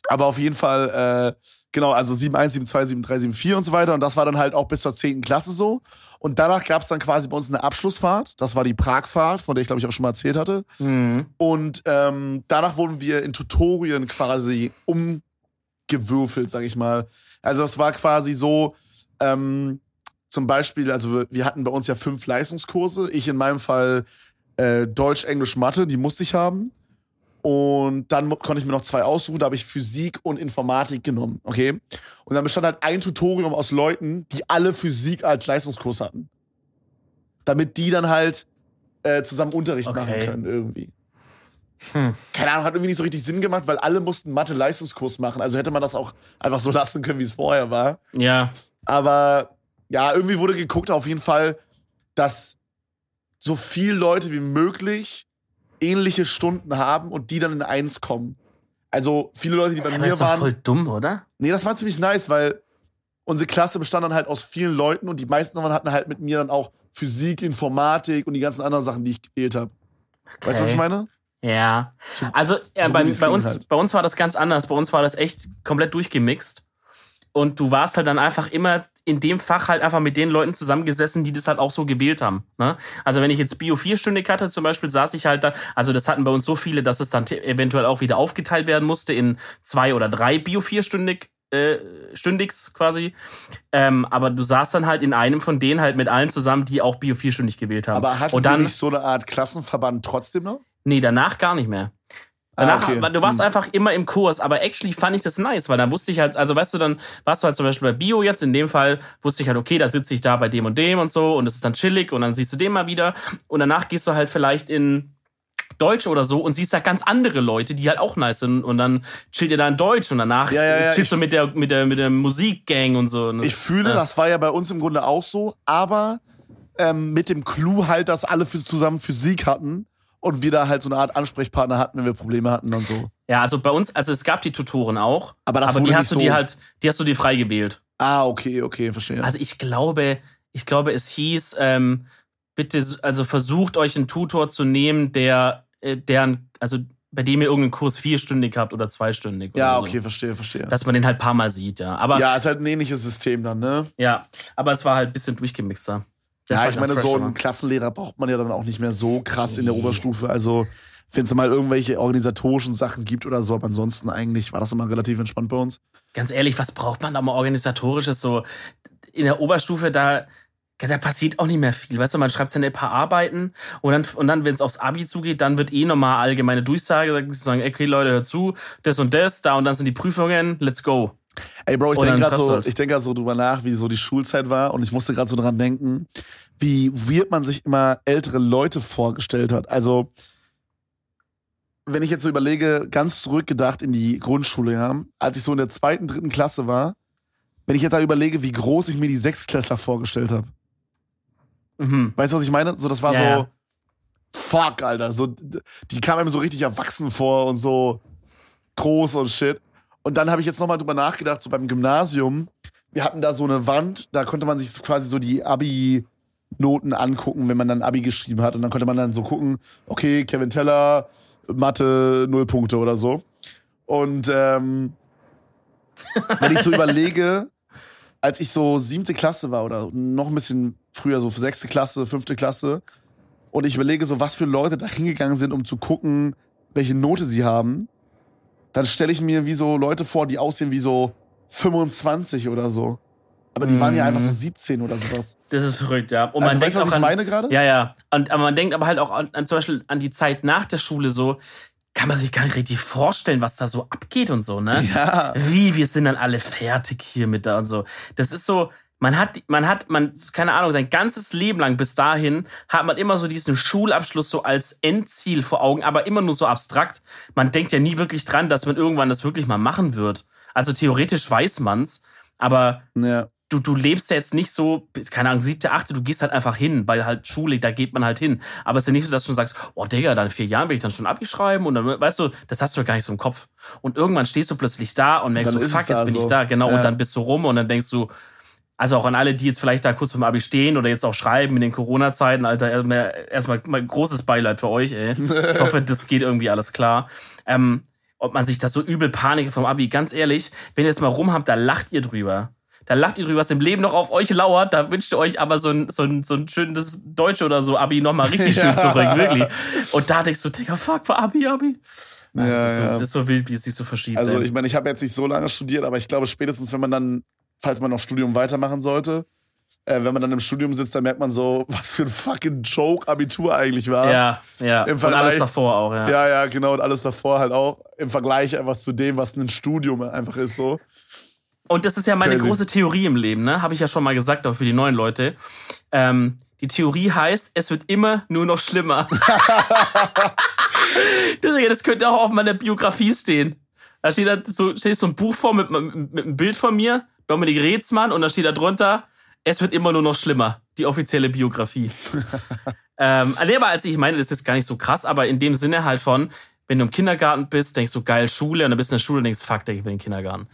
aber auf jeden Fall, äh, genau, also 7.1, 7.2, 7.3, 7.4 und so weiter. Und das war dann halt auch bis zur 10. Klasse so. Und danach gab es dann quasi bei uns eine Abschlussfahrt. Das war die Pragfahrt, von der ich glaube ich auch schon mal erzählt hatte. Mhm. Und ähm, danach wurden wir in Tutorien quasi umgewürfelt, sag ich mal. Also es war quasi so, ähm, zum Beispiel, also wir- wir hatten bei uns ja fünf Leistungskurse. Ich in meinem Fall äh, Deutsch, Englisch, Mathe, die musste ich haben. Und dann konnte ich mir noch zwei aussuchen, da habe ich Physik und Informatik genommen, okay? Und dann bestand halt ein Tutorium aus Leuten, die alle Physik als Leistungskurs hatten. Damit die dann halt äh, zusammen Unterricht machen Okay. können irgendwie Hm. keine Ahnung, hat irgendwie nicht so richtig Sinn gemacht, weil alle mussten Mathe-Leistungskurs machen. Also hätte man das auch einfach so lassen können, wie es vorher war. Ja. Aber ja, irgendwie wurde geguckt auf jeden Fall, dass so viele Leute wie möglich ähnliche Stunden haben und die dann in eins kommen. Also viele Leute, die bei Aber mir doch waren. voll dumm, oder? Nee, das war ziemlich nice, weil unsere Klasse bestand dann halt aus vielen Leuten und die meisten davon hatten halt mit mir dann auch Physik, Informatik und die ganzen anderen Sachen, die ich gewählt habe. Weißt du, was ich meine? Ja. So- Also ja, so bei, bei, uns, halt. bei uns war das ganz anders. Bei uns war das echt komplett durchgemixt. Und du warst halt dann einfach immer in dem Fach halt einfach mit den Leuten zusammengesessen, die das halt auch so gewählt haben. Ne? Also wenn ich jetzt Bio vierstündig hatte zum Beispiel, saß ich halt da, also das hatten bei uns so viele, dass es dann eventuell auch wieder aufgeteilt werden musste in zwei oder drei Bio vierstündig äh, stündigs quasi. Ähm, aber du saßt dann halt in einem von denen halt mit allen zusammen, die auch Bio vierstündig gewählt haben. Aber hatte Und du nicht so eine Art Klassenverband trotzdem noch? nee, danach gar nicht mehr. Danach, Ah, okay. Du warst Hm. einfach immer im Kurs, aber actually fand ich das nice, weil dann wusste ich halt, also weißt du, dann warst du halt zum Beispiel bei Bio jetzt, in dem Fall wusste ich halt, okay, da sitze ich da bei dem und dem und so und es ist dann chillig und dann siehst du den mal wieder und danach gehst du halt vielleicht in Deutsch oder so und siehst da ganz andere Leute, die halt auch nice sind und dann chillt ihr da in Deutsch und danach Ja, ja, ja, chillst du mit der, mit der, mit der Musikgang und so. Ich fühle, ja. das war ja bei uns im Grunde auch so, aber ähm, mit dem Clou halt, dass alle für, zusammen Physik hatten und wir da halt so eine Art Ansprechpartner hatten, wenn wir Probleme hatten und so. Ja, also bei uns, also es gab die Tutoren auch, Aber das aber die hast nicht du dir so- halt, die hast du dir frei gewählt. Ah, okay, okay, verstehe. Also ich glaube, ich glaube, es hieß, ähm, bitte, also versucht euch einen Tutor zu nehmen, der, äh, deren, also bei dem ihr irgendeinen Kurs vierstündig habt oder zweistündig. ja, oder okay, So. verstehe, verstehe. Dass man den halt ein paar Mal sieht, ja. Aber ja, ja, ist halt ein ähnliches System dann, ne? aber es war halt ein bisschen durchgemixter. Das ja, ich meine, so einen Klassenlehrer braucht man ja dann auch nicht mehr so krass in der. Oberstufe. Also, wenn es mal irgendwelche organisatorischen Sachen gibt oder so, aber ansonsten eigentlich war das immer relativ entspannt bei uns. Ganz ehrlich, was braucht man da mal organisatorisches? So in der Oberstufe, da, da passiert auch nicht mehr viel. Weißt du, man schreibt seine paar Arbeiten und dann, und dann, wenn es aufs Abi zugeht, dann wird eh nochmal allgemeine Durchsage, sagen, okay, Leute, hört zu, das und das, da und dann sind die Prüfungen, let's go. Ey, Bro, ich Und denke gerade so, halt. ich grad so drüber nach, wie so die Schulzeit war und ich musste gerade so dran denken, wie weird man sich immer ältere Leute vorgestellt hat. Also, wenn ich jetzt so überlege, ganz zurückgedacht in die Grundschule, ja, als ich so in der zweiten, dritten Klasse war, wenn ich jetzt da überlege, wie groß ich mir die Sechstklässler vorgestellt habe. Mhm. Weißt du, was ich meine? So, das war Ja, so, ja. fuck, Alter. So, die kamen einem so richtig erwachsen vor und so groß und shit. Und dann habe ich jetzt nochmal drüber nachgedacht, so beim Gymnasium, wir hatten da so eine Wand, da konnte man sich quasi so die Abi-Noten angucken, wenn man dann Abi geschrieben hat. Und dann konnte man dann so gucken, okay, Kevin Teller, Mathe, null Punkte oder so. Und ähm, wenn ich so überlege, als ich so siebte Klasse war oder noch ein bisschen früher, so sechste Klasse, fünfte Klasse, und ich überlege so, was für Leute da hingegangen sind, um zu gucken, welche Note sie haben, dann stelle ich mir wie so Leute vor, die aussehen wie so 25 oder so. Aber die waren ja einfach so 17 oder sowas. Das ist verrückt, ja. Und also man weißt denkt du, was auch ich an, meine gerade? Ja, ja. Und, aber man denkt aber halt auch an, an zum Beispiel an die Zeit nach der Schule so, kann man sich gar nicht richtig vorstellen, was da so abgeht und so, ne? Ja. Wie, wir sind dann alle fertig hier mit da und so. Das ist so, man hat, man hat, man, keine Ahnung, sein ganzes Leben lang bis dahin hat man immer so diesen Schulabschluss so als Endziel vor Augen, aber immer nur so abstrakt. Man denkt ja nie wirklich dran, dass man irgendwann das wirklich mal machen wird. Also theoretisch weiß man's, aber ja. du, du lebst ja jetzt nicht so, keine Ahnung, siebte, achte, du gehst halt einfach hin, weil halt Schule, da geht man halt hin. Aber es ist ja nicht so, dass du schon sagst, oh Digga, dann in vier Jahren will ich dann schon abgeschreiben und dann, weißt du, das hast du ja gar nicht so im Kopf. Und irgendwann stehst du plötzlich da und merkst Dann so, fuck, jetzt da bin ich da, genau, Ja. und dann bist du rum und dann denkst du, Also auch an alle, die jetzt vielleicht da kurz vom Abi stehen oder jetzt auch schreiben in den Corona-Zeiten, Alter, erstmal, erstmal mal großes Beileid für euch, ey. Ich hoffe, das geht irgendwie alles klar. Ähm, ob man sich da so übel Panik vom Abi, ganz ehrlich, wenn ihr jetzt mal rumhabt, da lacht ihr drüber. Da lacht ihr drüber, was im Leben noch auf euch lauert. Da wünscht ihr euch aber so ein, so ein, so ein schönes Deutsche oder so Abi nochmal richtig schön ja. zurück, wirklich. Und da denkst du, Digga, fuck, war Abi, Abi. Ja, das, ist so, das, ist so, wild, wie es sich so verschiebt. Also, ich meine, ich habe jetzt nicht so lange studiert, aber ich glaube, spätestens, wenn man dann falls man noch Studium weitermachen sollte. Äh, wenn man dann im Studium sitzt, dann merkt man so, was für ein fucking Joke Abitur eigentlich war. Ja, ja. Im Vergleich, und alles davor auch, ja. Ja, ja, genau. Und alles davor halt auch. Im Vergleich einfach zu dem, was ein Studium einfach ist, so. Und das ist ja meine Crazy. große Theorie im Leben, ne? Habe ich ja schon mal gesagt, auch für die neuen Leute. Ähm, die Theorie heißt, es wird immer nur noch schlimmer. das könnte auch auf meiner Biografie stehen. Da steht da so, steht so ein Buch vor mit, mit, mit einem Bild von mir Dominik Reetzmann und da steht da drunter, es wird immer nur noch schlimmer. Die offizielle Biografie. ähm, aber als ich meine, das ist jetzt gar nicht so krass, aber in dem Sinne halt von, wenn du im Kindergarten bist, denkst du, geil, Schule, und dann bist du in der Schule und denkst, fuck, Digga, ich will in den Kindergarten.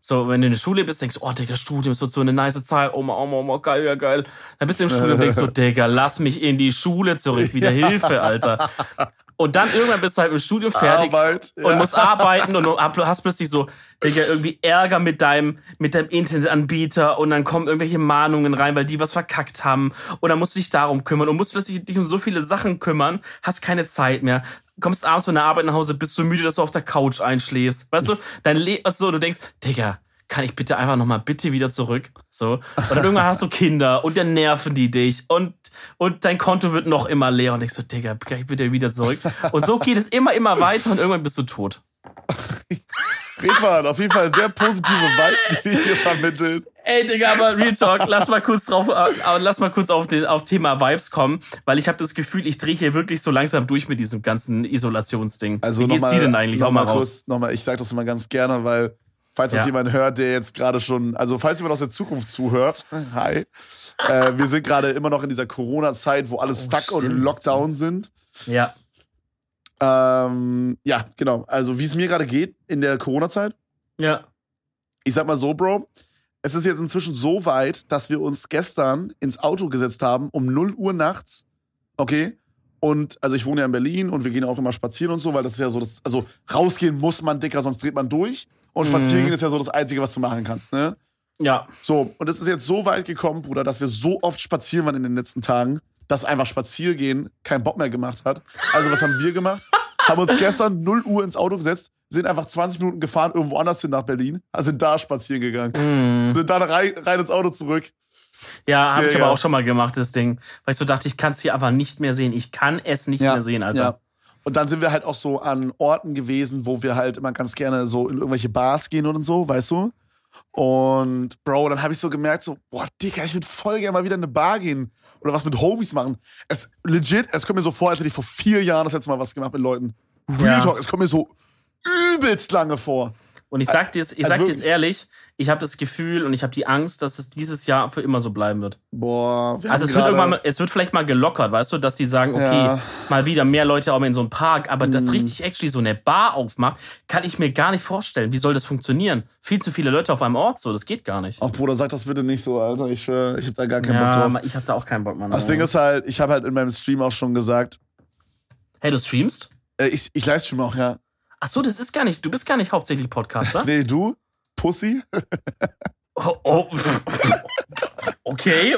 So, wenn du in der Schule bist, denkst du, oh, Digga, Studium, es wird so eine nice Zeit, oh, oh, oh, oh, geil, ja, geil. Dann bist du im Studium und denkst du, Digga, lass mich in die Schule zurück, wieder Hilfe, Alter. Und dann irgendwann bist du halt im Studio fertig Arbeit, ja. und musst arbeiten und du hast plötzlich so, Digga, irgendwie Ärger mit deinem, mit deinem Internetanbieter und dann kommen irgendwelche Mahnungen rein, weil die was verkackt haben. Und dann musst du dich darum kümmern und musst plötzlich dich um so viele Sachen kümmern, hast keine Zeit mehr. Kommst abends von der Arbeit nach Hause, bist so müde, dass du auf der Couch einschläfst. Weißt du, dein Leben, also du denkst, Digga, kann ich bitte einfach nochmal bitte wieder zurück? So. Und dann irgendwann hast du Kinder und dann nerven die dich und, und dein Konto wird noch immer leer und ich so, Digga, kann ich bitte wieder zurück? Und so geht es immer, immer weiter und irgendwann bist du tot. Redwan, auf jeden Fall sehr positive Vibes, die wir hier vermitteln. Ey, Digga, aber Real Talk, lass mal kurz drauf, äh, lass mal kurz auf den, aufs Thema Vibes kommen, weil ich habe das Gefühl, ich drehe hier wirklich so langsam durch mit diesem ganzen Isolationsding. Also Wie geht's dir denn eigentlich noch auch mal raus? Kurz, noch mal, ich sag das immer ganz gerne, weil Falls das ja. jemand hört, der jetzt gerade schon, also falls jemand aus der Zukunft zuhört, hi. Äh, wir sind gerade immer noch in dieser Corona-Zeit, wo alle oh, stuck stimmt. und Lockdown sind. Ja. Ähm, ja, genau. Also wie es mir gerade geht in der Corona-Zeit. Ja. Ich sag mal so, Bro. Es ist jetzt inzwischen so weit, dass wir uns gestern ins Auto gesetzt haben um 0 Uhr nachts. Okay? Und also ich wohne ja in Berlin und wir gehen auch immer spazieren und so, weil das ist ja so, das, also rausgehen muss man dicker, sonst dreht man durch. Und spazieren gehen mhm. ist ja so das Einzige, was du machen kannst, ne? Ja. So, und es ist jetzt so weit gekommen, Bruder, dass wir so oft spazieren waren in den letzten Tagen, dass einfach Spaziergehen keinen Bock mehr gemacht hat. Also, was haben wir gemacht? haben uns gestern 0 Uhr ins Auto gesetzt, sind einfach 20 Minuten gefahren, irgendwo anders hin nach Berlin, also sind da spazieren gegangen. Mm. Sind dann rein, rein ins Auto zurück. Ja, habe ich aber auch schon mal gemacht, das Ding. Weil ich so dachte, ich kann es hier aber nicht mehr sehen. Ich kann es nicht ja, mehr sehen, Alter. Und dann sind wir halt auch so an Orten gewesen, wo wir halt immer ganz gerne so in irgendwelche Bars gehen und so, weißt du? Und Bro, dann habe ich so gemerkt, so, boah, Digga, ich würde voll gerne mal wieder in eine Bar gehen oder was mit Homies machen. Es legit, es kommt mir so vor, als hätte ich vor vier Jahren das letzte Mal was gemacht mit Leuten. Real ja. Talk, es kommt mir so übelst lange vor. Und ich sag dir, ich also sag dir ehrlich, ich habe das Gefühl und ich habe die Angst, dass es dieses Jahr für immer so bleiben wird. Boah, wir Also es wird irgendwann, es wird vielleicht mal gelockert, weißt du, dass die sagen, okay, ja. mal wieder mehr Leute auch mal in so einem Park, aber mhm. dass richtig actually so eine Bar aufmacht, kann ich mir gar nicht vorstellen. Wie soll das funktionieren? Viel zu viele Leute auf einem Ort, so, das geht gar nicht. Ach Bruder, sag das bitte nicht so, Alter. Ich, äh, ich habe da gar keinen ja, Bock drauf. Ich habe da auch keinen Bock, Mann. Das Ding ist halt, ich habe halt in meinem Stream auch schon gesagt. Hey, du streamst? Äh, ich, ich livestream auch, ja. Ach so, das ist gar nicht, du bist gar nicht hauptsächlich Podcaster. nee, du? Pussy? oh, oh. okay.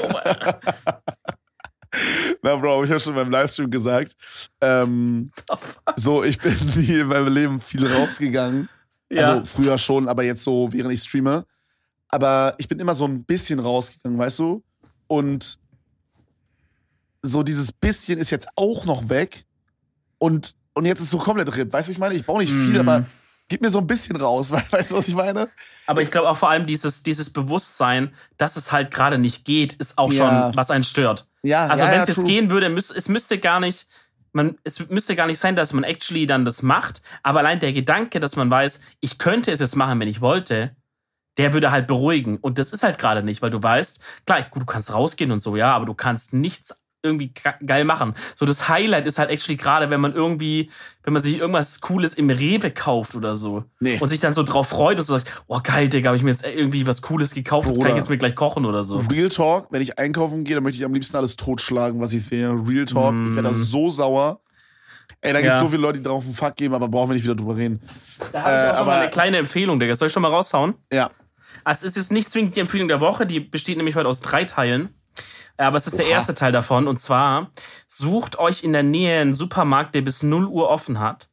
Na, Bro, ich habe schon beim Livestream gesagt, ähm, so, ich bin nie in meinem Leben viel rausgegangen. Ja. Also früher schon, aber jetzt so, während ich streame. Aber ich bin immer so ein bisschen rausgegangen, weißt du? Und so dieses bisschen ist jetzt auch noch weg. Und und jetzt ist es so komplett RIP. Weißt du, ich meine? Ich baue nicht viel, mm. aber gib mir so ein bisschen raus. Weißt du, was ich meine? Aber ich glaube auch vor allem dieses, dieses Bewusstsein, dass es halt gerade nicht geht, ist auch ja. schon, was einen stört. Ja, also ja, wenn es ja, jetzt gehen würde, müß, es müsste gar nicht, man, es müsste gar nicht sein, dass man actually dann das macht, aber allein der Gedanke, dass man weiß, ich könnte es jetzt machen, wenn ich wollte, der würde halt beruhigen. Und das ist halt gerade nicht, weil du weißt, klar, gut, du kannst rausgehen und so, ja, aber du kannst nichts irgendwie geil machen. So das Highlight ist halt actually gerade, wenn man irgendwie, wenn man sich irgendwas Cooles im Rewe kauft oder so. Nee. Und sich dann so drauf freut und so sagt, oh geil, Digga, habe ich mir jetzt irgendwie was Cooles gekauft, Bruder, das kann ich jetzt mir gleich kochen oder so. Real Talk, wenn ich einkaufen gehe, dann möchte ich am liebsten alles totschlagen, was ich sehe. Real Talk, mm. ich werde da so sauer. Ey, da ja. gibt so viele Leute, die drauf einen Fuck geben, aber brauchen wir nicht wieder drüber reden. Da habe ich äh, auch schon mal eine kleine Empfehlung, Digga. Soll ich schon mal raushauen? Ja. Also es ist nicht zwingend die Empfehlung der Woche, die besteht nämlich heute aus drei Teilen. Aber es ist Oha. der erste Teil davon. Und zwar, sucht euch in der Nähe einen Supermarkt, der bis 0 Uhr offen hat.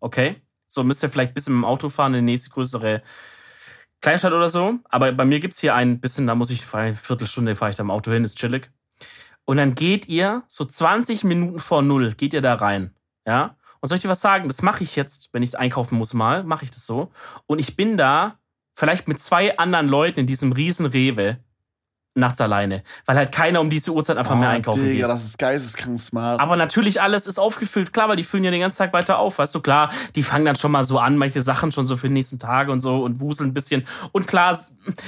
Okay? So müsst ihr vielleicht ein bisschen mit dem Auto fahren in die nächste größere Kleinstadt oder so. Aber bei mir gibt's hier ein bisschen, da muss ich, eine Viertelstunde fahre ich da im Auto hin, ist chillig. Und dann geht ihr so 20 Minuten vor Null, geht ihr da rein. Ja? Und soll ich dir was sagen? Das mache ich jetzt, wenn ich einkaufen muss mal, mache ich das so. Und ich bin da vielleicht mit zwei anderen Leuten in diesem riesen Rewe nachts alleine, weil halt keiner um diese Uhrzeit einfach oh, mehr einkaufen Digga, geht. das ist geisteskrank smart. Aber natürlich alles ist aufgefüllt, klar, weil die füllen ja den ganzen Tag weiter auf, weißt du, klar, die fangen dann schon mal so an, manche Sachen schon so für die nächsten Tage und so und wuseln ein bisschen. Und klar,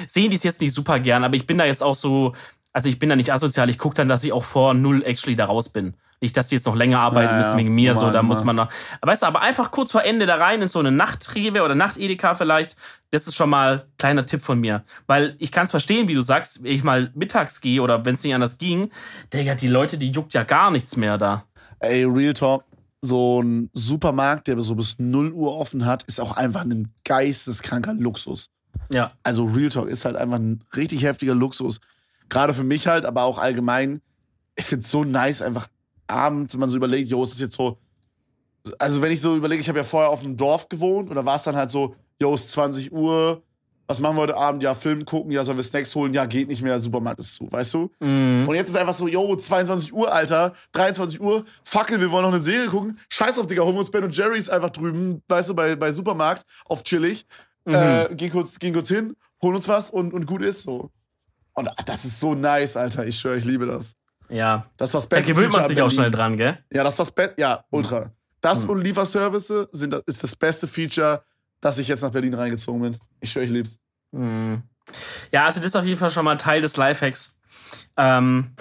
sehen die es jetzt nicht super gern, aber ich bin da jetzt auch so, also ich bin da nicht asozial, ich gucke dann, dass ich auch vor null actually da raus bin. Nicht, dass die jetzt noch länger arbeiten müssen wegen mir, so, da muss man noch. Aber weißt du, aber einfach kurz vor Ende da rein in so eine Nachtrewe oder Nachtedeka vielleicht, das ist schon mal kleiner Tipp von mir. Weil ich kann es verstehen, wie du sagst, wenn ich mal mittags gehe oder wenn es nicht anders ging, Digga, die Leute, die juckt ja gar nichts mehr da. Ey, Real Talk, so ein Supermarkt, der so bis 0 Uhr offen hat, ist auch einfach ein geisteskranker Luxus. Ja. Also Real Talk ist halt einfach ein richtig heftiger Luxus. Gerade für mich halt, aber auch allgemein. Ich find's so nice, einfach abends, wenn man so überlegt, jo, ist das jetzt so. Also, wenn ich so überlege, ich habe ja vorher auf einem Dorf gewohnt und da war es dann halt so, jo, ist 20 Uhr, was machen wir heute Abend? Ja, Film gucken, ja, sollen wir Snacks holen? Ja, geht nicht mehr, Supermarkt ist zu, weißt du? Mhm. Und jetzt ist einfach so, jo, 22 Uhr, Alter, 23 Uhr, Fackel, wir wollen noch eine Serie gucken. Scheiß auf, Digga, holen wir uns Ben und Jerry's einfach drüben, weißt du, bei, bei Supermarkt, auf chillig. Mhm. Äh, gehen, kurz, gehen kurz hin, holen uns was und, und gut ist so. Und das ist so nice, Alter, ich schwöre, ich liebe das. Ja. Das ist das Beste. Da gewöhnt man sich auch schnell dran, gell? Ja, das ist das Beste. Ja, ultra. Das mhm. und Lieferservice sind, ist das beste Feature, dass ich jetzt nach Berlin reingezogen bin. Ich schwöre, ich lieb's. Mhm. Ja, also das ist auf jeden Fall schon mal Teil des Lifehacks. Ähm,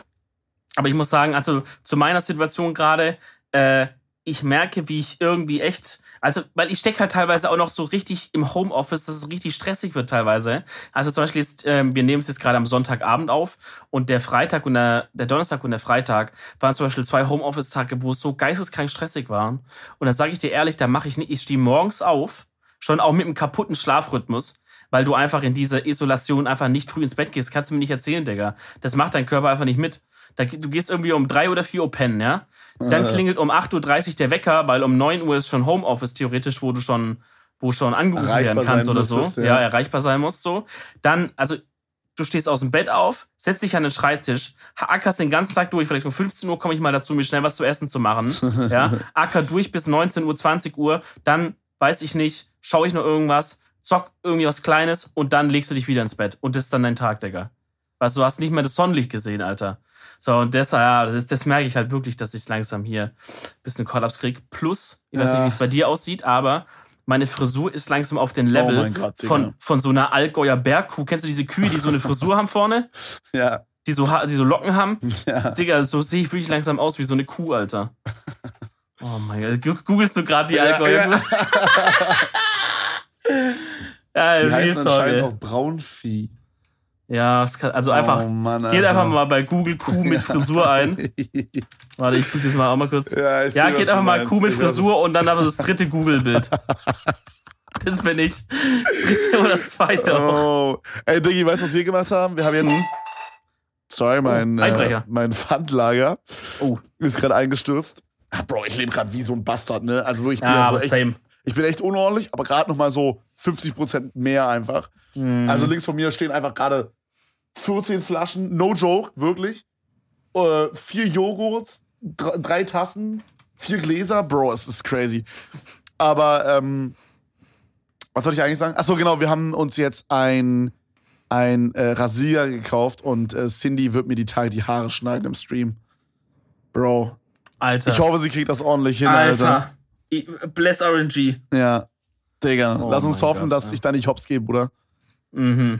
aber ich muss sagen, also zu meiner Situation gerade, äh, ich merke, wie ich irgendwie echt also, weil ich stecke halt teilweise auch noch so richtig im Homeoffice, dass es richtig stressig wird teilweise. Also zum Beispiel jetzt, äh, wir nehmen es jetzt gerade am Sonntagabend auf und der Freitag und der, der Donnerstag und der Freitag waren zum Beispiel zwei Homeoffice-Tage, wo es so geisteskrank stressig waren. Und da sage ich dir ehrlich, da mache ich nicht, ich stehe morgens auf, schon auch mit einem kaputten Schlafrhythmus, weil du einfach in dieser Isolation einfach nicht früh ins Bett gehst. Kannst du mir nicht erzählen, Digga. Das macht dein Körper einfach nicht mit. Da, du gehst irgendwie um drei oder vier Uhr pennen, ja? Dann klingelt um 8.30 Uhr der Wecker, weil um 9 Uhr ist schon Homeoffice theoretisch, wo du schon, wo schon angerufen erreichbar werden kannst oder so. Ja. ja, erreichbar sein musst so. Dann, also du stehst aus dem Bett auf, setzt dich an den Schreibtisch, ackerst den ganzen Tag durch, vielleicht um 15 Uhr komme ich mal dazu, mir schnell was zu essen zu machen. ja, acker durch bis 19 Uhr, 20 Uhr, dann weiß ich nicht, schaue ich noch irgendwas, zock irgendwie was Kleines und dann legst du dich wieder ins Bett. Und das ist dann dein Tag, Digga. Weißt du, du hast nicht mehr das Sonnenlicht gesehen, Alter. So, und deshalb, ja, das, das merke ich halt wirklich, dass ich langsam hier ein bisschen Kollaps kriege. Plus, ich weiß nicht, wie es bei dir aussieht, aber meine Frisur ist langsam auf den Level oh Gott, von, von so einer Allgäuer Bergkuh. Kennst du diese Kühe, die so eine Frisur haben vorne? Ja. Die so, die soCken haben? Ja. Digga, so sehe ich wirklich langsam aus wie so eine Kuh, Alter. Oh mein Gott. Googlest du gerade die ja, Allgäuer? Ja. ja, die heißen anscheinend auch Braunvieh. Ja, kann, also einfach, oh Mann, geht einfach mal bei Google Kuh mit Frisur ein. Warte, ich gucke das mal auch mal kurz. Ja, ja geht einfach mal Kuh mit Frisur und dann einfach das dritte Google-Bild. das bin ich. Das dritte oder das zweite auch. Oh. Ey, Diggi, weißt du, was wir gemacht haben? Wir haben jetzt, mhm. sorry, oh, mein, oh, äh, mein Pfandlager oh. ist gerade eingestürzt. Ah, Bro, ich lebe gerade wie so ein Bastard, ne? Also wirklich, ich bin, ja, ja so echt, same. ich bin echt unordentlich, aber gerade noch mal so 50% mehr einfach. Mhm. Also links von mir stehen einfach gerade 14 Flaschen, no joke, wirklich. Äh, vier Joghurts, drei Tassen, vier Gläser. Bro, es ist crazy. Aber, ähm, was soll ich eigentlich sagen? Achso, genau, wir haben uns jetzt ein, ein äh, Rasierer gekauft und äh, Cindy wird mir die Tage die Haare schneiden im Stream. Bro. Alter. Ich hoffe, sie kriegt das ordentlich hin, Alter. Alter. Bless RNG. Ja. Digga, oh lass uns hoffen, Gott, dass ja. ich da nicht hops gebe, Bruder. Mhm.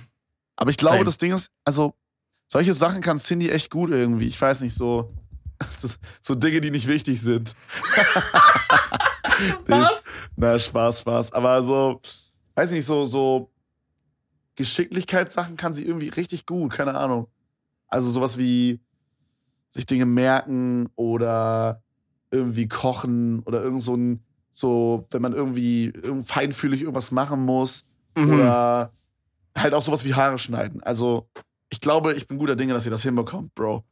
Aber ich glaube, Same. das Ding ist, also, solche Sachen kann Cindy echt gut irgendwie. Ich weiß nicht, so. so Dinge, die nicht wichtig sind. Was? Na, Spaß, Spaß. Aber so, weiß nicht, so, so Geschicklichkeitssachen kann sie irgendwie richtig gut, keine Ahnung. Also sowas wie sich Dinge merken oder irgendwie kochen oder irgend so ein, so, wenn man irgendwie irgend feinfühlig irgendwas machen muss Mhm. oder halt auch sowas wie Haare schneiden. Also, ich glaube, ich bin guter Dinge, dass ihr das hinbekommt, Bro.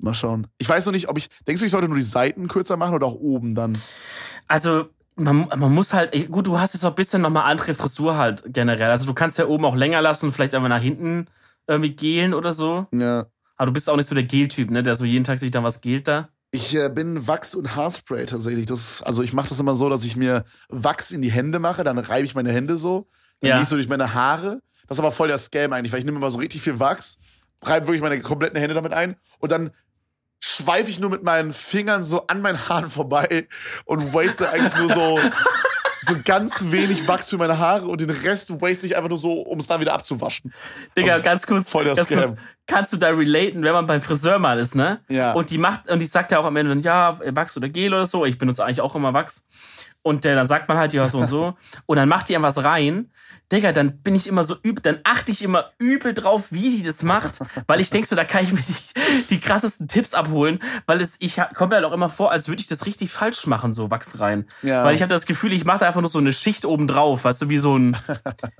Mal schauen. Ich weiß noch nicht, ob ich. Denkst du, ich sollte nur die Seiten kürzer machen oder auch oben dann? Also, man, man muss halt, gut, du hast jetzt auch ein bisschen nochmal andere Frisur halt generell. Also, du kannst ja oben auch länger lassen und vielleicht einfach nach hinten irgendwie gelen oder so. Ja. Aber du bist auch nicht so der Gel-Typ, ne? Der so jeden Tag sich dann was gelt da. Ich äh, bin Wachs- und Haarspray tatsächlich. Das, also ich mache das immer so, dass ich mir Wachs in die Hände mache, dann reibe ich meine Hände so, dann Ja. gehe ich so durch meine Haare. Das ist aber voll der Scam eigentlich, weil ich nehme immer so richtig viel Wachs, reibe wirklich meine kompletten Hände damit ein und dann schweife ich nur mit meinen Fingern so an meinen Haaren vorbei und waste eigentlich nur so, so ganz wenig Wachs für meine Haare und den Rest waste ich einfach nur so, um es dann wieder abzuwaschen. Digga, ganz kurz. voll der ganz Scam. kurz. Kannst du da relaten, wenn man beim Friseur mal ist, ne? Ja. Und die macht, und die sagt ja auch am Ende dann, ja, Wachs oder Gel oder so. Ich benutze eigentlich auch immer Wachs. Und äh, dann sagt man halt, ja, so und so. Und dann macht die einem was rein. Digga, dann bin ich immer so übel, dann achte ich immer übel drauf, wie die das macht. Weil ich denk so, da kann ich mir die, die krassesten Tipps abholen. Weil es, ich komme mir halt auch immer vor, als würde ich das richtig falsch machen, so Wachs rein. Ja. Weil ich habe das Gefühl, ich mache da einfach nur so eine Schicht oben drauf, weißt du, wie so ein,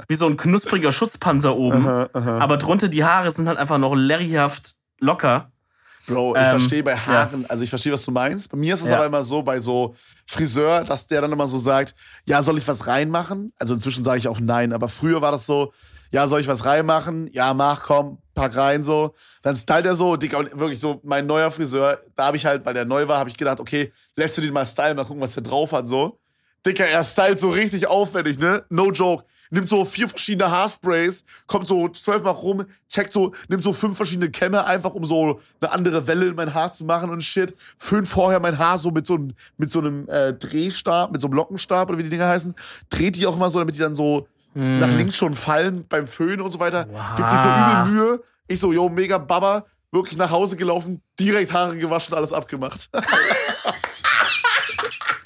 wie so ein knuspriger Schutzpanzer oben. Aha, aha. Aber drunter die Haare sind halt einfach noch larryhaft locker. Bro, ich Ähm, verstehe bei Haaren, also ich verstehe, was du meinst. Bei mir ist es Ja. aber immer so, bei so Friseur, dass der dann immer so sagt, ja, soll ich was reinmachen? Also inzwischen sage ich auch nein, aber früher war das so, ja, soll ich was reinmachen? Ja, mach, komm, pack rein, so. Dann stylt er so, Digga, und wirklich so, mein neuer Friseur, da habe ich halt, weil der neu war, habe ich gedacht, okay, lässt du den mal stylen, mal gucken, was der drauf hat, so. Dicker, er stylt so richtig aufwendig, ne? No joke. Nimmt so vier verschiedene Haarsprays, kommt so zwölfmal rum, checkt so, nimmt so fünf verschiedene Kämme, einfach um so eine andere Welle in mein Haar zu machen und shit. Föhnt vorher mein Haar so mit so einem, mit so einem äh, Drehstab, mit so einem Lockenstab oder wie die Dinger heißen. Dreht die auch immer so, damit die dann so nach links schon fallen beim Föhnen und so weiter. Wow. Gibt sich so übel Mühe. Ich so, yo, mega Baba, wirklich nach Hause gelaufen, direkt Haare gewaschen, alles abgemacht.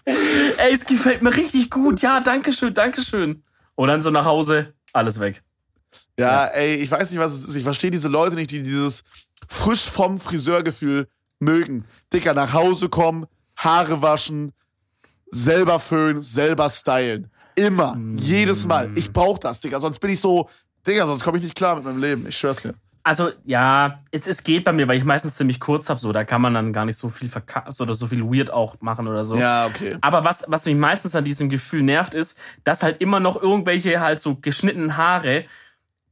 Ey, es gefällt mir richtig gut. Ja, danke schön, danke schön. Und dann so nach Hause, alles weg. Ja, ey, ich weiß nicht, was es ist. Ich verstehe diese Leute nicht, die dieses frisch vom Friseurgefühl mögen. Dicker, nach Hause kommen, Haare waschen, selber föhnen, selber stylen. Immer, jedes Mal. Ich brauch das, Digga. Sonst bin ich so, Digga, sonst komme ich nicht klar mit meinem Leben. Ich schwör's dir. Also, ja, es, es geht bei mir, weil ich meistens ziemlich kurz hab, so, da kann man dann gar nicht so viel verkacken oder so viel weird auch machen oder so. Ja, okay. Aber was, was mich meistens an diesem Gefühl nervt, ist, dass halt immer noch irgendwelche halt so geschnittenen Haare,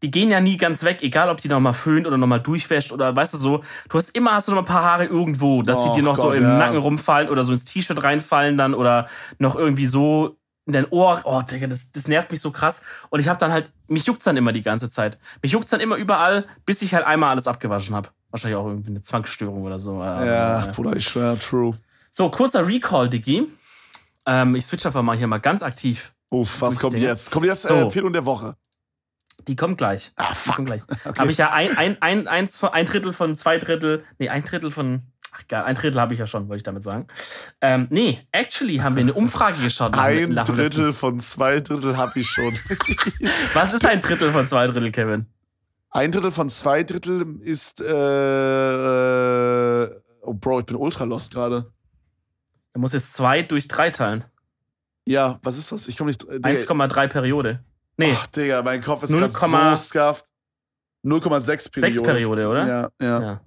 die gehen ja nie ganz weg, egal ob die nochmal föhnt oder nochmal durchwäscht oder weißt du so, du hast immer hast du noch mal ein paar Haare irgendwo, dass die Och dir noch so Gott, im ja. Nacken rumfallen oder so ins T-Shirt reinfallen dann oder noch irgendwie so in dein Ohr. Oh, Digga, das, das nervt mich so krass. Und ich hab dann halt, mich juckt's dann immer die ganze Zeit. Mich juckt's dann immer überall, bis ich halt einmal alles abgewaschen hab. Wahrscheinlich auch irgendwie eine Zwangsstörung oder so. Äh, Ja, äh. Bruder, ich schwör, true. So, kurzer Recall, Diggi. Ähm, ich switch einfach mal hier mal ganz aktiv. Uff, was kommt den- jetzt? Kommt jetzt So. äh, Empfehlung der Woche. Die kommt gleich. Ah, Die fuck. kommt gleich. Okay. Habe ich ja ein, ein, ein, eins ein Drittel von zwei Drittel, nee, ein Drittel von, ach egal, ein Drittel habe ich ja schon, wollte ich damit sagen. Ähm, nee, actually haben wir eine Umfrage geschaut. Ein Drittel von zwei Drittel hab ich schon. Was ist ein Drittel von zwei Drittel, Kevin? Ein Drittel von zwei Drittel ist, äh, äh, oh Bro, ich bin ultra lost gerade. Du musst jetzt zwei durch drei teilen. Ja, was ist das? Ich komme nicht. Digga, 1,3 Periode. Nee, Ach, Digga, mein Kopf ist 0, gerade so scuffed. 0,6 Periode. sechs Periode, oder? Ja, ja. Ja.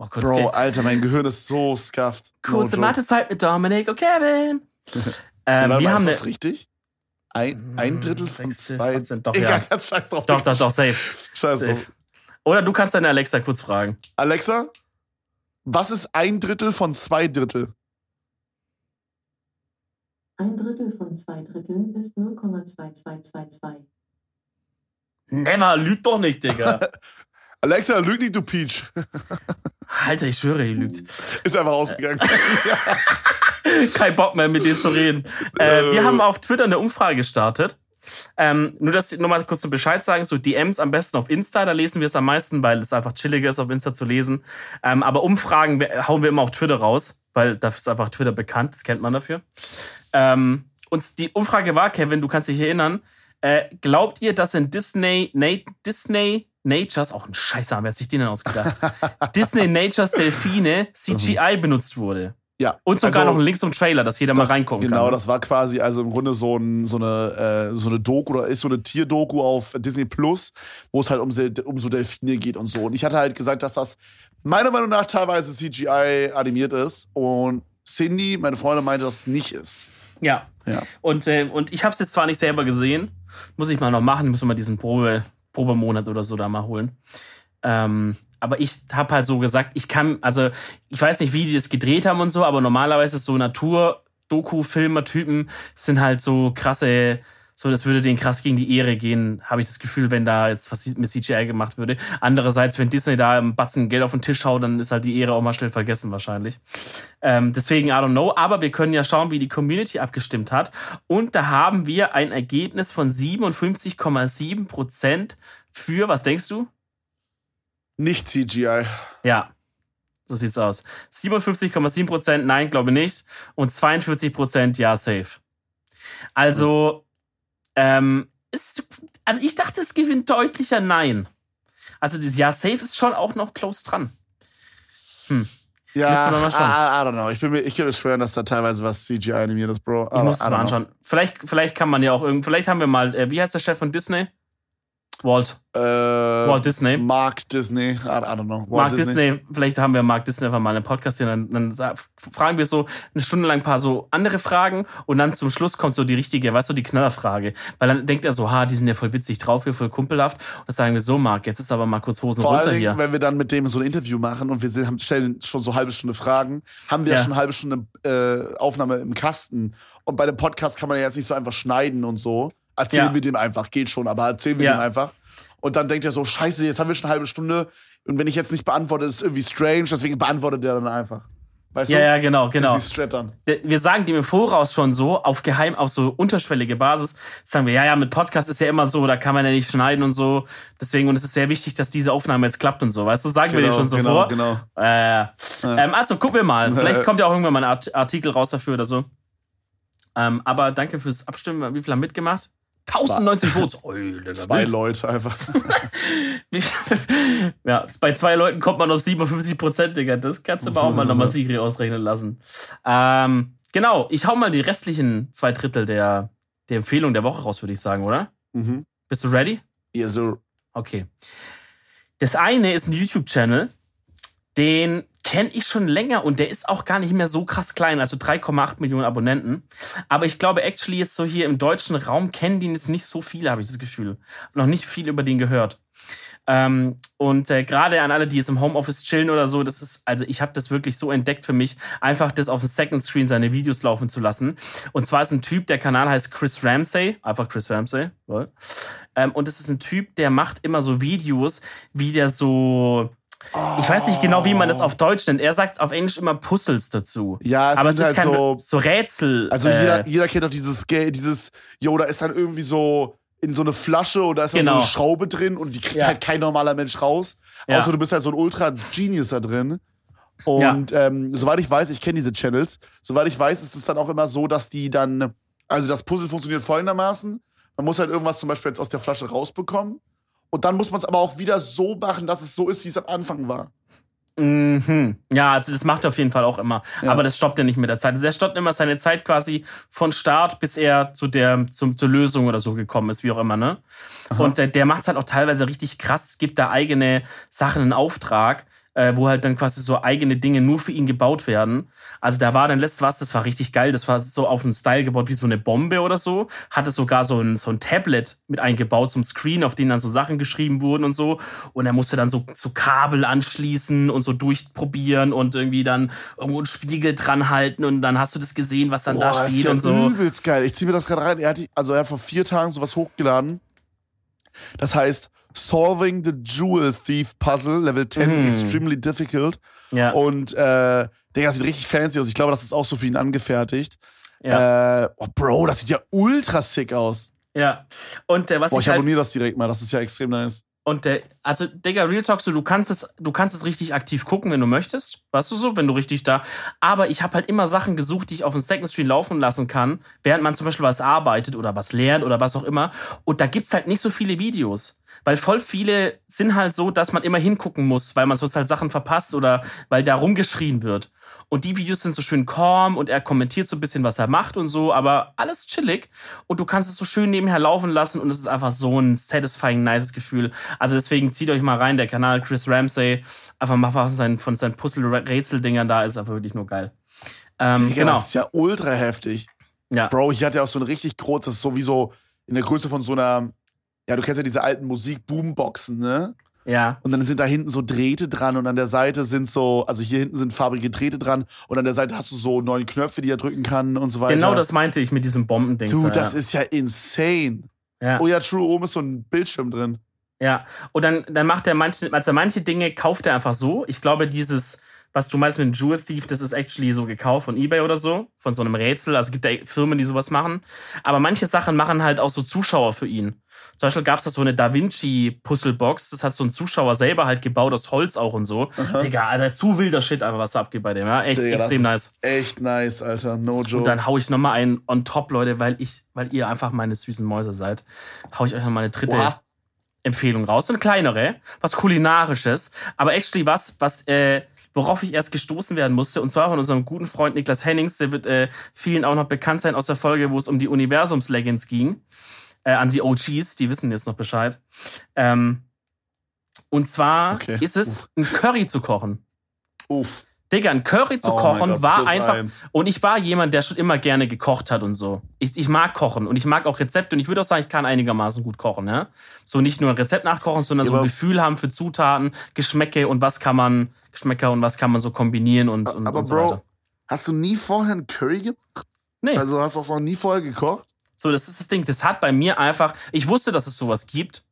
Oh, kurz, Bro, Ke- Alter, mein Gehirn ist so scuffed. kurze joke. Mathezeit mit Dominik und Kevin. ähm, Warte wir mal, haben ist das richtig? Ein, ein Drittel von Sechs, zwei. 14, doch, Egal, ja. ganz scheiß drauf. Doch, doch, doch, safe. Scheiß drauf. safe. Oder du kannst deine Alexa kurz fragen. Alexa, was ist ein Drittel von zwei Drittel? Ein Drittel von zwei Dritteln ist 0,2222. Never, lügt doch nicht, Digga. Alexa, lüg nicht, du Peach. Alter, ich schwöre, ihr lügt. Ist einfach rausgegangen. Kein Bock mehr, mit denen zu reden. Äh, wir haben auf Twitter eine Umfrage gestartet. Ähm, nur, dass nur mal kurz zum Bescheid sagen, so DMs am besten auf Insta, da lesen wir es am meisten, weil es einfach chilliger ist, auf Insta zu lesen. Ähm, aber Umfragen hauen wir immer auf Twitter raus, weil dafür ist einfach Twitter bekannt, das kennt man dafür. Ähm, und die Umfrage war, Kevin, du kannst dich erinnern, äh, glaubt ihr, dass in Disney, Disney Natures, auch ein Scheißname, wer hat sich den denn ausgedacht? Disney Natures Delfine CGI benutzt wurde? Ja. Und sogar also, noch ein Link zum Trailer, dass jeder das, mal reingucken genau, kann. Genau, das war quasi also im Grunde so, ein, so, eine, äh, so eine Doku oder ist so eine Tierdoku auf Disney Plus, wo es halt um, um so Delfine geht und so. Und ich hatte halt gesagt, dass das meiner Meinung nach teilweise CGI animiert ist und Cindy, meine Freundin, meinte, dass es nicht ist. Ja. Ja. Und, äh, und ich habe es jetzt zwar nicht selber gesehen, muss ich mal noch machen, müssen wir mal diesen Probe, Probemonat oder so da mal holen. Ähm, aber ich habe halt so gesagt, ich kann, also ich weiß nicht, wie die das gedreht haben und so, aber normalerweise so Natur-Doku-Filmer-Typen sind halt so krasse, so das würde denen krass gegen die Ehre gehen, habe ich das Gefühl, wenn da jetzt was mit CGI gemacht würde. Andererseits, wenn Disney da im Batzen Geld auf den Tisch haut, dann ist halt die Ehre auch mal schnell vergessen wahrscheinlich. Ähm, deswegen, I don't know, aber wir können ja schauen, wie die Community abgestimmt hat. Und da haben wir ein Ergebnis von 57,7 Prozent für, was denkst du? Nicht CGI. Ja, so sieht's aus. 57,7 Prozent, nein, glaube nicht. Und 42 Prozent, ja, safe. Also, ähm, ist, also ich dachte, es gewinnt deutlicher Nein. Also das Ja, safe ist schon auch noch close dran. Hm. Ja, I. I, don't know. Ich, bin mir, ich kann mir schwören, dass da teilweise was CGI animiert ist, Bro. Ich Aber muss I es mal know. anschauen. Vielleicht, vielleicht kann man ja auch irgendwie, vielleicht haben wir mal, äh, wie heißt der Chef von Disney? Walt. Äh, Walt Disney. Mark Disney. I, I don't know. Walt Mark Disney. vielleicht haben wir Mark Disney einfach mal einen Podcast hier, dann, dann fragen wir so eine Stunde lang ein paar so andere Fragen und dann zum Schluss kommt so die richtige, weißt du, die Knallerfrage. Weil dann denkt er so, ha, die sind ja voll witzig drauf hier, voll kumpelhaft. Und dann sagen wir so, Mark, jetzt ist aber mal kurz Hosen Vor runter allen Dingen, hier. wenn wir dann mit dem so ein Interview machen und wir sind, stellen schon so eine halbe Stunde Fragen, haben wir Ja. schon eine halbe Stunde äh, Aufnahme im Kasten. Und bei dem Podcast kann man ja jetzt nicht so einfach schneiden und so. Erzählen Ja. wir dem einfach, geht schon, aber erzählen wir Ja. dem einfach. Und dann denkt er so, scheiße, jetzt haben wir schon eine halbe Stunde und wenn ich jetzt nicht beantworte, ist es irgendwie strange, deswegen beantwortet er dann einfach. Weißt Ja, du? ja, genau, genau. Wir sagen dem im Voraus schon so, auf geheim, auf so unterschwellige Basis, sagen wir, ja, ja, mit Podcast ist ja immer so, da kann man ja nicht schneiden und so. Deswegen, und es ist sehr wichtig, dass diese Aufnahme jetzt klappt und so, weißt du, sagen wir dir schon so genau, vor. genau. Äh, ähm, also gucken wir mal. Vielleicht kommt ja auch irgendwann mal ein Art Artikel raus dafür oder so. Ähm, aber danke fürs Abstimmen. Wie viele haben mitgemacht? 1090 Votes. Digga, Zwei wild. Leute einfach. Ja, bei zwei Leuten kommt man auf 57 Prozent, Digga. Das kannst du aber auch mal nochmal Sigri ausrechnen lassen. Ähm, genau, ich hau mal die restlichen zwei Drittel der, der Empfehlung der Woche raus, würde ich sagen, oder? mhm. Bist du ready? Ja, so. Okay. Das eine ist ein YouTube-Channel, den kenne ich schon länger und der ist auch gar nicht mehr so krass klein, also 3,8 Millionen Abonnenten. Aber ich glaube, actually jetzt so hier im deutschen Raum kennen den jetzt nicht so viele, habe ich das Gefühl. Noch nicht viel über den gehört. Ähm, und äh, gerade an alle, die jetzt im Homeoffice chillen oder so, das ist, also ich habe das wirklich so entdeckt für mich, einfach das auf dem Second Screen seine Videos laufen zu lassen. Und zwar ist ein Typ, der Kanal heißt Chris Ramsey, einfach Chris Ramsey. Ähm, und es ist ein Typ, der macht immer so Videos, wie der so, ich weiß nicht genau, wie man das auf Deutsch nennt. Er sagt auf Englisch immer Puzzles dazu. Ja, es Aber es ist halt kein so. so Rätsel. Also äh, jeder, jeder kennt doch dieses, dieses, yo, da ist dann irgendwie so in so eine Flasche und da ist dann Genau. so eine Schraube drin und die kriegt Ja. halt kein normaler Mensch raus. Ja. Außer du bist halt so ein Ultra-Genius da drin. Und ähm, soweit ich weiß, ich kenne diese Channels, soweit ich weiß, ist es dann auch immer so, dass die dann, also das Puzzle funktioniert folgendermaßen. Man muss halt irgendwas zum Beispiel jetzt aus der Flasche rausbekommen. Und dann muss man es aber auch wieder so machen, dass es so ist, wie es am Anfang war. Mhm. Ja, also das macht er auf jeden Fall auch immer. Ja. Aber das stoppt er nicht mit der Zeit. Also er stoppt immer seine Zeit quasi von Start, bis er zu der, zum, zur Lösung oder so gekommen ist, wie auch immer, ne? Und äh, der macht es halt auch teilweise richtig krass, gibt da eigene Sachen in Auftrag, äh, wo halt dann quasi so eigene Dinge nur für ihn gebaut werden. Also da war dann letztes was, das war richtig geil, das war so auf einen Style gebaut wie so eine Bombe oder so. Hatte sogar so ein, so ein Tablet mit eingebaut zum Screen, auf dem dann so Sachen geschrieben wurden und so. Und er musste dann so, so Kabel anschließen und so durchprobieren und irgendwie dann irgendwo einen Spiegel dran halten und dann hast du das gesehen, was dann da Boah, steht ist ja und so. Übelst geil. Ich ziehe mir das gerade rein. Er hat, die- also er hat vor vier Tagen sowas hochgeladen. Das heißt Solving the Jewel Thief Puzzle, Level 10, Mhm. extremely difficult. Ja, Und äh, Digga, sieht richtig fancy aus. Ich glaube, das ist auch so für ihn angefertigt. ja, Äh, oh, Bro, das sieht ja ultra sick aus. Ja. Und äh, was Boah, ich ich halt, abonniere das direkt mal, das ist ja extrem nice. Und äh, also Digga, Real Talk, so, du kannst es, du kannst es richtig aktiv gucken, wenn du möchtest, weißt du so, wenn du richtig da. Aber ich habe halt immer Sachen gesucht, die ich auf dem Second Screen laufen lassen kann, während man zum Beispiel was arbeitet oder was lernt oder was auch immer. Und da gibt's halt nicht so viele Videos. Weil voll viele sind halt so, dass man immer hingucken muss, weil man sonst halt Sachen verpasst oder weil da rumgeschrien wird. Und die Videos sind so schön calm und er kommentiert so ein bisschen, was er macht und so, aber alles chillig. Und du kannst es so schön nebenher laufen lassen und es ist einfach so ein satisfying, nices Gefühl. Also deswegen zieht euch mal rein, der Kanal Chris Ramsey. Einfach mal was sein, von seinen Puzzle-Rätsel-Dingern da ist einfach wirklich nur geil. Ähm, Digga, genau. Das ist ja ultra heftig. Ja. Bro, ich hatte ja auch so ein richtig großes, sowieso in der Größe von so einer, ja, du kennst ja diese alten Musik-Boomboxen, ne? Ja. Und dann sind da hinten so Drähte dran und an der Seite sind so, also hier hinten sind farbige Drähte dran und an der Seite hast du so neun Knöpfe, die er drücken kann und so weiter. Genau das meinte ich mit diesem Bombending. Ja. das ist ja insane. ja. Oh ja, true, oben ist so ein Bildschirm drin. Ja, und dann, dann macht er manche, also manche Dinge kauft er einfach so. Ich glaube, dieses, was du meinst mit Jewel Thief, das ist actually so gekauft von Ebay oder so, von so einem Rätsel. Also es gibt ja Firmen, die sowas machen. Aber manche Sachen machen halt auch so Zuschauer für ihn. Zum Beispiel gab es da so eine Da Vinci Puzzlebox, das hat so ein Zuschauer selber halt gebaut, aus Holz auch und so. Digga, Alter, zu wilder Shit einfach, was da abgeht bei dem, ja. Echt Digga, extrem nice. Echt nice, Alter. No joke. Und dann hau ich nochmal einen on top, Leute, weil ich, weil ihr einfach meine süßen Mäuse seid, hau ich euch nochmal eine dritte Oha. Empfehlung raus. Eine kleinere, was kulinarisches, aber actually was, was, äh, worauf ich erst gestoßen werden musste, und zwar von unserem guten Freund Niklas Hennings, der wird äh, vielen auch noch bekannt sein aus der Folge, wo es um die Universums-Legends ging. Äh, an die OGs, die wissen jetzt noch Bescheid. Ähm, und zwar Okay. ist es, ein Curry zu kochen. Uff. Digga, ein Curry zu Oh kochen Gott, war einfach. eins. Und ich war jemand, der schon immer gerne gekocht hat und so. Ich, ich mag kochen und ich mag auch Rezepte und ich würde auch sagen, ich kann einigermaßen gut kochen, ja. So nicht nur ein Rezept nachkochen, sondern Ja, so ein Gefühl haben für Zutaten, Geschmäcke und was kann man, Geschmäcker und was kann man so kombinieren und, und, Aber und so Bro, weiter. hast du nie vorher einen Curry gemacht? Nee, Also hast du auch noch nie vorher gekocht? so, das ist das Ding. Das hat bei mir einfach, ich wusste, dass es sowas gibt,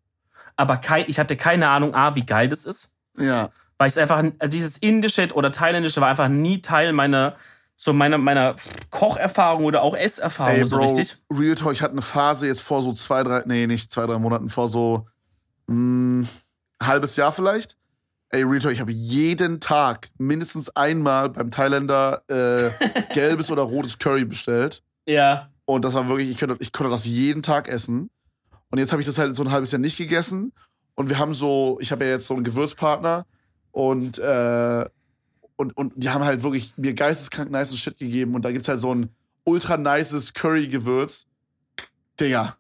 aber kein, ich hatte keine Ahnung, A, wie geil das ist. Ja. Weil ich einfach also dieses indische oder thailändische war einfach nie Teil meiner so meiner meiner Kocherfahrung oder auch Esserfahrung Ey, so Bro, richtig. Real Talk, ich hatte eine Phase jetzt vor so zwei, drei, nee, nicht zwei, drei Monaten, vor so mh, halbes Jahr vielleicht. Ey, Real Talk, ich habe jeden Tag mindestens einmal beim Thailänder äh, gelbes oder rotes Curry bestellt. Ja, Und das war wirklich, ich konnte, ich konnte das jeden Tag essen. Und jetzt habe ich das halt so ein halbes Jahr nicht gegessen. Und wir haben so, ich habe ja jetzt so einen Gewürzpartner und, äh, und, und die haben halt wirklich mir geisteskrank nice Shit gegeben. Und da gibt's halt so ein ultra nices Curry-Gewürz. Digga,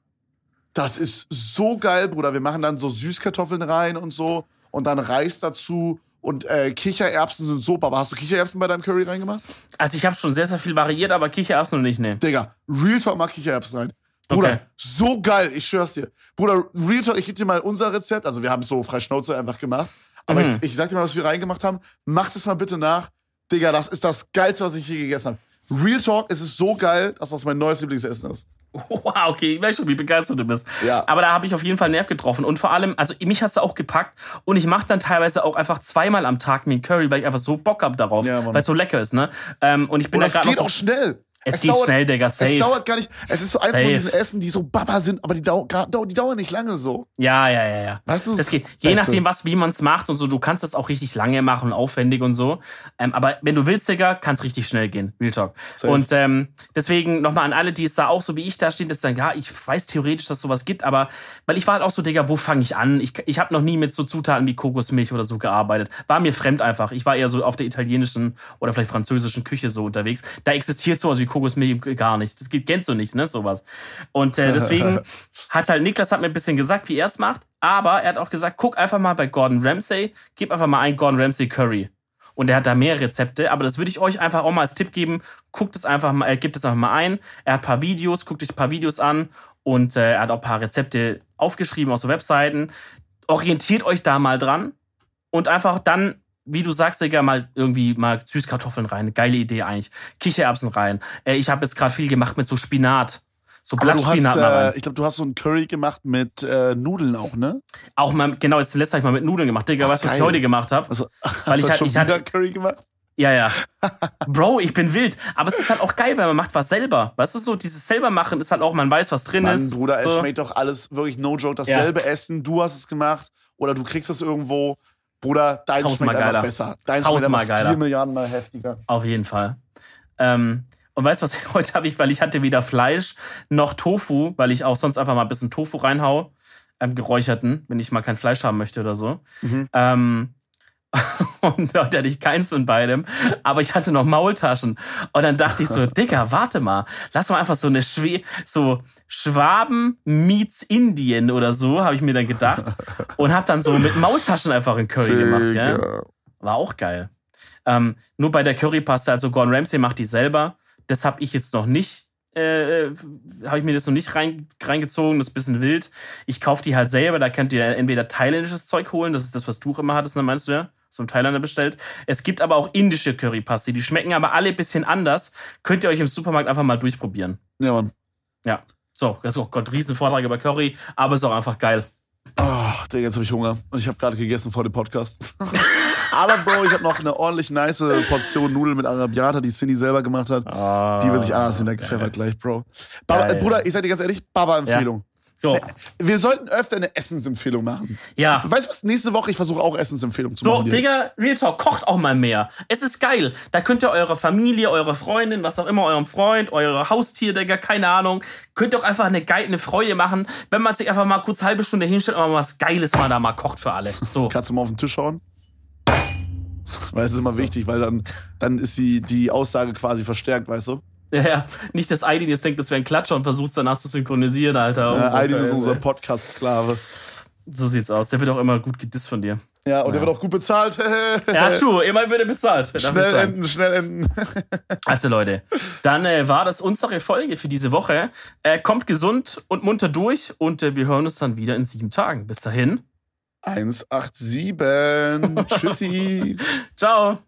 das ist so geil, Bruder. Wir machen dann so Süßkartoffeln rein und so und dann Reis dazu. Und äh, Kichererbsen sind super. Aber hast du Kichererbsen bei deinem Curry reingemacht? also ich habe schon sehr sehr viel variiert, aber Kichererbsen noch nicht, ne. Digga, Real Talk mag Kichererbsen rein. Bruder, Okay. so geil, ich schwör's dir. Bruder, Real Talk, ich geb dir mal unser Rezept. Also wir haben es so frei Schnauze einfach gemacht. Aber Mhm. ich, ich sag dir mal, was wir reingemacht haben. Mach das mal bitte nach. Digga, das ist das Geilste, was ich je gegessen habe. Real Talk, es ist so geil, dass das mein neues Lieblingsessen ist. Wow, okay, ich weiß schon, wie begeistert du bist. Ja. Aber da habe ich auf jeden Fall Nerv getroffen. Und vor allem, also mich hat's auch gepackt. Und ich mache dann teilweise auch einfach zweimal am Tag mir einen Curry, weil ich einfach so Bock hab darauf, Ja, weil es so lecker ist, ne? Ähm, und ich bin Und da es gerade geht noch auch so, schnell. Es geht schnell, Digga, safe. Es dauert gar nicht. Es ist so eins Safe. von diesen Essen, die so Baba sind, aber die, dau die dauern nicht lange so. Ja, ja, ja, ja. Weißt du, Das geht. Je Beste. nachdem, was, wie man es macht und so. Du kannst das auch richtig lange machen und aufwendig und so. Ähm, aber wenn du willst, Digga, kann es richtig schnell gehen. Real Talk. Safe. Und ähm, deswegen nochmal an alle, die es da auch so wie ich da stehen, dass sagen, ja, ich weiß theoretisch, dass sowas gibt, aber weil ich war halt auch so, Digga, wo fange ich an? Ich, ich habe noch nie mit so Zutaten wie Kokosmilch oder so gearbeitet. War mir fremd einfach. Ich war eher so auf der italienischen oder vielleicht französischen Küche so unterwegs. Da existiert sowas wie Kokosmilch gar nicht. Das geht, kennst du nicht, ne, sowas. Und äh, deswegen hat halt Niklas hat mir ein bisschen gesagt, wie er es macht, aber er hat auch gesagt, guck einfach mal bei Gordon Ramsay, gib einfach mal ein Gordon Ramsay Curry. Und er hat da mehr Rezepte, aber das würde ich euch einfach auch mal als Tipp geben. Guckt es einfach mal, äh, gebt es einfach mal ein. Er hat ein paar Videos, guckt euch ein paar Videos an und äh, er hat auch ein paar Rezepte aufgeschrieben auf so Webseiten. Orientiert euch da mal dran und einfach dann, wie du sagst, Digga, mal irgendwie mal Süßkartoffeln rein. Geile Idee eigentlich. Kichererbsen rein. Äh, ich habe jetzt gerade viel gemacht mit so Spinat. So Blattspinat mal rein. äh, ich glaube, du hast so einen Curry gemacht mit äh, Nudeln auch, ne? Auch mal, genau, jetzt letztes Mal mit Nudeln gemacht. Digga, Ach, weißt du, was ich heute gemacht habe? Also, hast Weil du ich halt- schon ich hatte- wieder Curry gemacht? Ja, ja. Bro, ich bin wild. Aber es ist halt auch geil, weil man macht was selber. Weißt du, so dieses selber machen ist halt auch, man weiß, was drin Mann, ist. Bruder, so. es schmeckt doch alles wirklich no joke. Dasselbe Essen, du hast es gemacht oder du kriegst es irgendwo. Bruder, dein Tausendmal schmeckt geiler. besser. Dein schmeckt Tausendmal einfach geiler. vier Milliarden Mal heftiger. Auf jeden Fall. Ähm, und weißt du, was heute habe ich, weil ich hatte weder Fleisch noch Tofu, weil ich auch sonst einfach mal ein bisschen Tofu reinhau, ähm, geräucherten, wenn ich mal kein Fleisch haben möchte oder so. Mhm. Ähm, und heute hatte ich keins von beidem, aber ich hatte noch Maultaschen. Und dann dachte ich so, Dicker, warte mal, lass mal einfach so eine Schwe so Schwaben meets Indien oder so, habe ich mir dann gedacht. Und habe dann so mit Maultaschen einfach ein Curry gemacht? Digga. War auch geil. Ähm, nur bei der Currypaste, also Gordon Ramsay macht die selber. Das habe ich jetzt noch nicht, äh, habe ich mir das noch nicht rein, reingezogen. Das ist ein bisschen wild. Ich kaufe die halt selber. Da könnt ihr entweder thailändisches Zeug holen. Das ist das, was du auch immer hattest, ne, meinst du ja? So ein Thailander bestellt. Es gibt aber auch indische Currypaste. Die schmecken aber alle ein bisschen anders. Könnt ihr euch im Supermarkt einfach mal durchprobieren. Ja, Mann. Ja. So, das ist oh Gott, Riesenvortrag über Curry, aber ist auch einfach geil. Ach, Digga, jetzt habe ich Hunger. Und ich habe gerade gegessen vor dem Podcast. Aber Bro, ich habe noch eine ordentlich nice Portion Nudeln mit Arabiata, die Cindy selber gemacht hat. Die will sich anders hintergepfeffert gleich, Bro. Baba, Ah, Bruder, ich sag dir ganz ehrlich, Baba-Empfehlung. So, Wir sollten öfter eine Essensempfehlung machen. ja. Weißt du was? Nächste Woche, ich versuche auch Essensempfehlungen zu So, machen. dir. Digga, Real Talk, kocht auch mal mehr. Es ist geil. Da könnt ihr eure Familie, eure Freundin, was auch immer, eurem Freund, eure Haustier, Digga, keine Ahnung, könnt ihr auch einfach eine geile eine Freude machen, wenn man sich einfach mal kurz halbe Stunde hinstellt und mal was Geiles mal da mal kocht für alle. So. Kannst du mal auf den Tisch hauen? Weil es ist immer wichtig, weil dann, dann ist die, die Aussage quasi verstärkt, weißt du? Ja, ja. Nicht, dass Aidin jetzt denkt, das wäre ein Klatscher und versucht danach zu synchronisieren, Alter. Ja, Aidin ist unser Podcast-Sklave. So sieht's aus. Der wird auch immer gut gedisst von dir. Ja, und der Ja. wird auch gut bezahlt. Ja, true. Immerhin wird er bezahlt. Schnell enden, schnell enden. Also Leute, dann äh, war das unsere Folge für diese Woche. Äh, kommt gesund und munter durch und äh, wir hören uns dann wieder in sieben Tagen. Bis dahin. 187. Tschüssi. Ciao.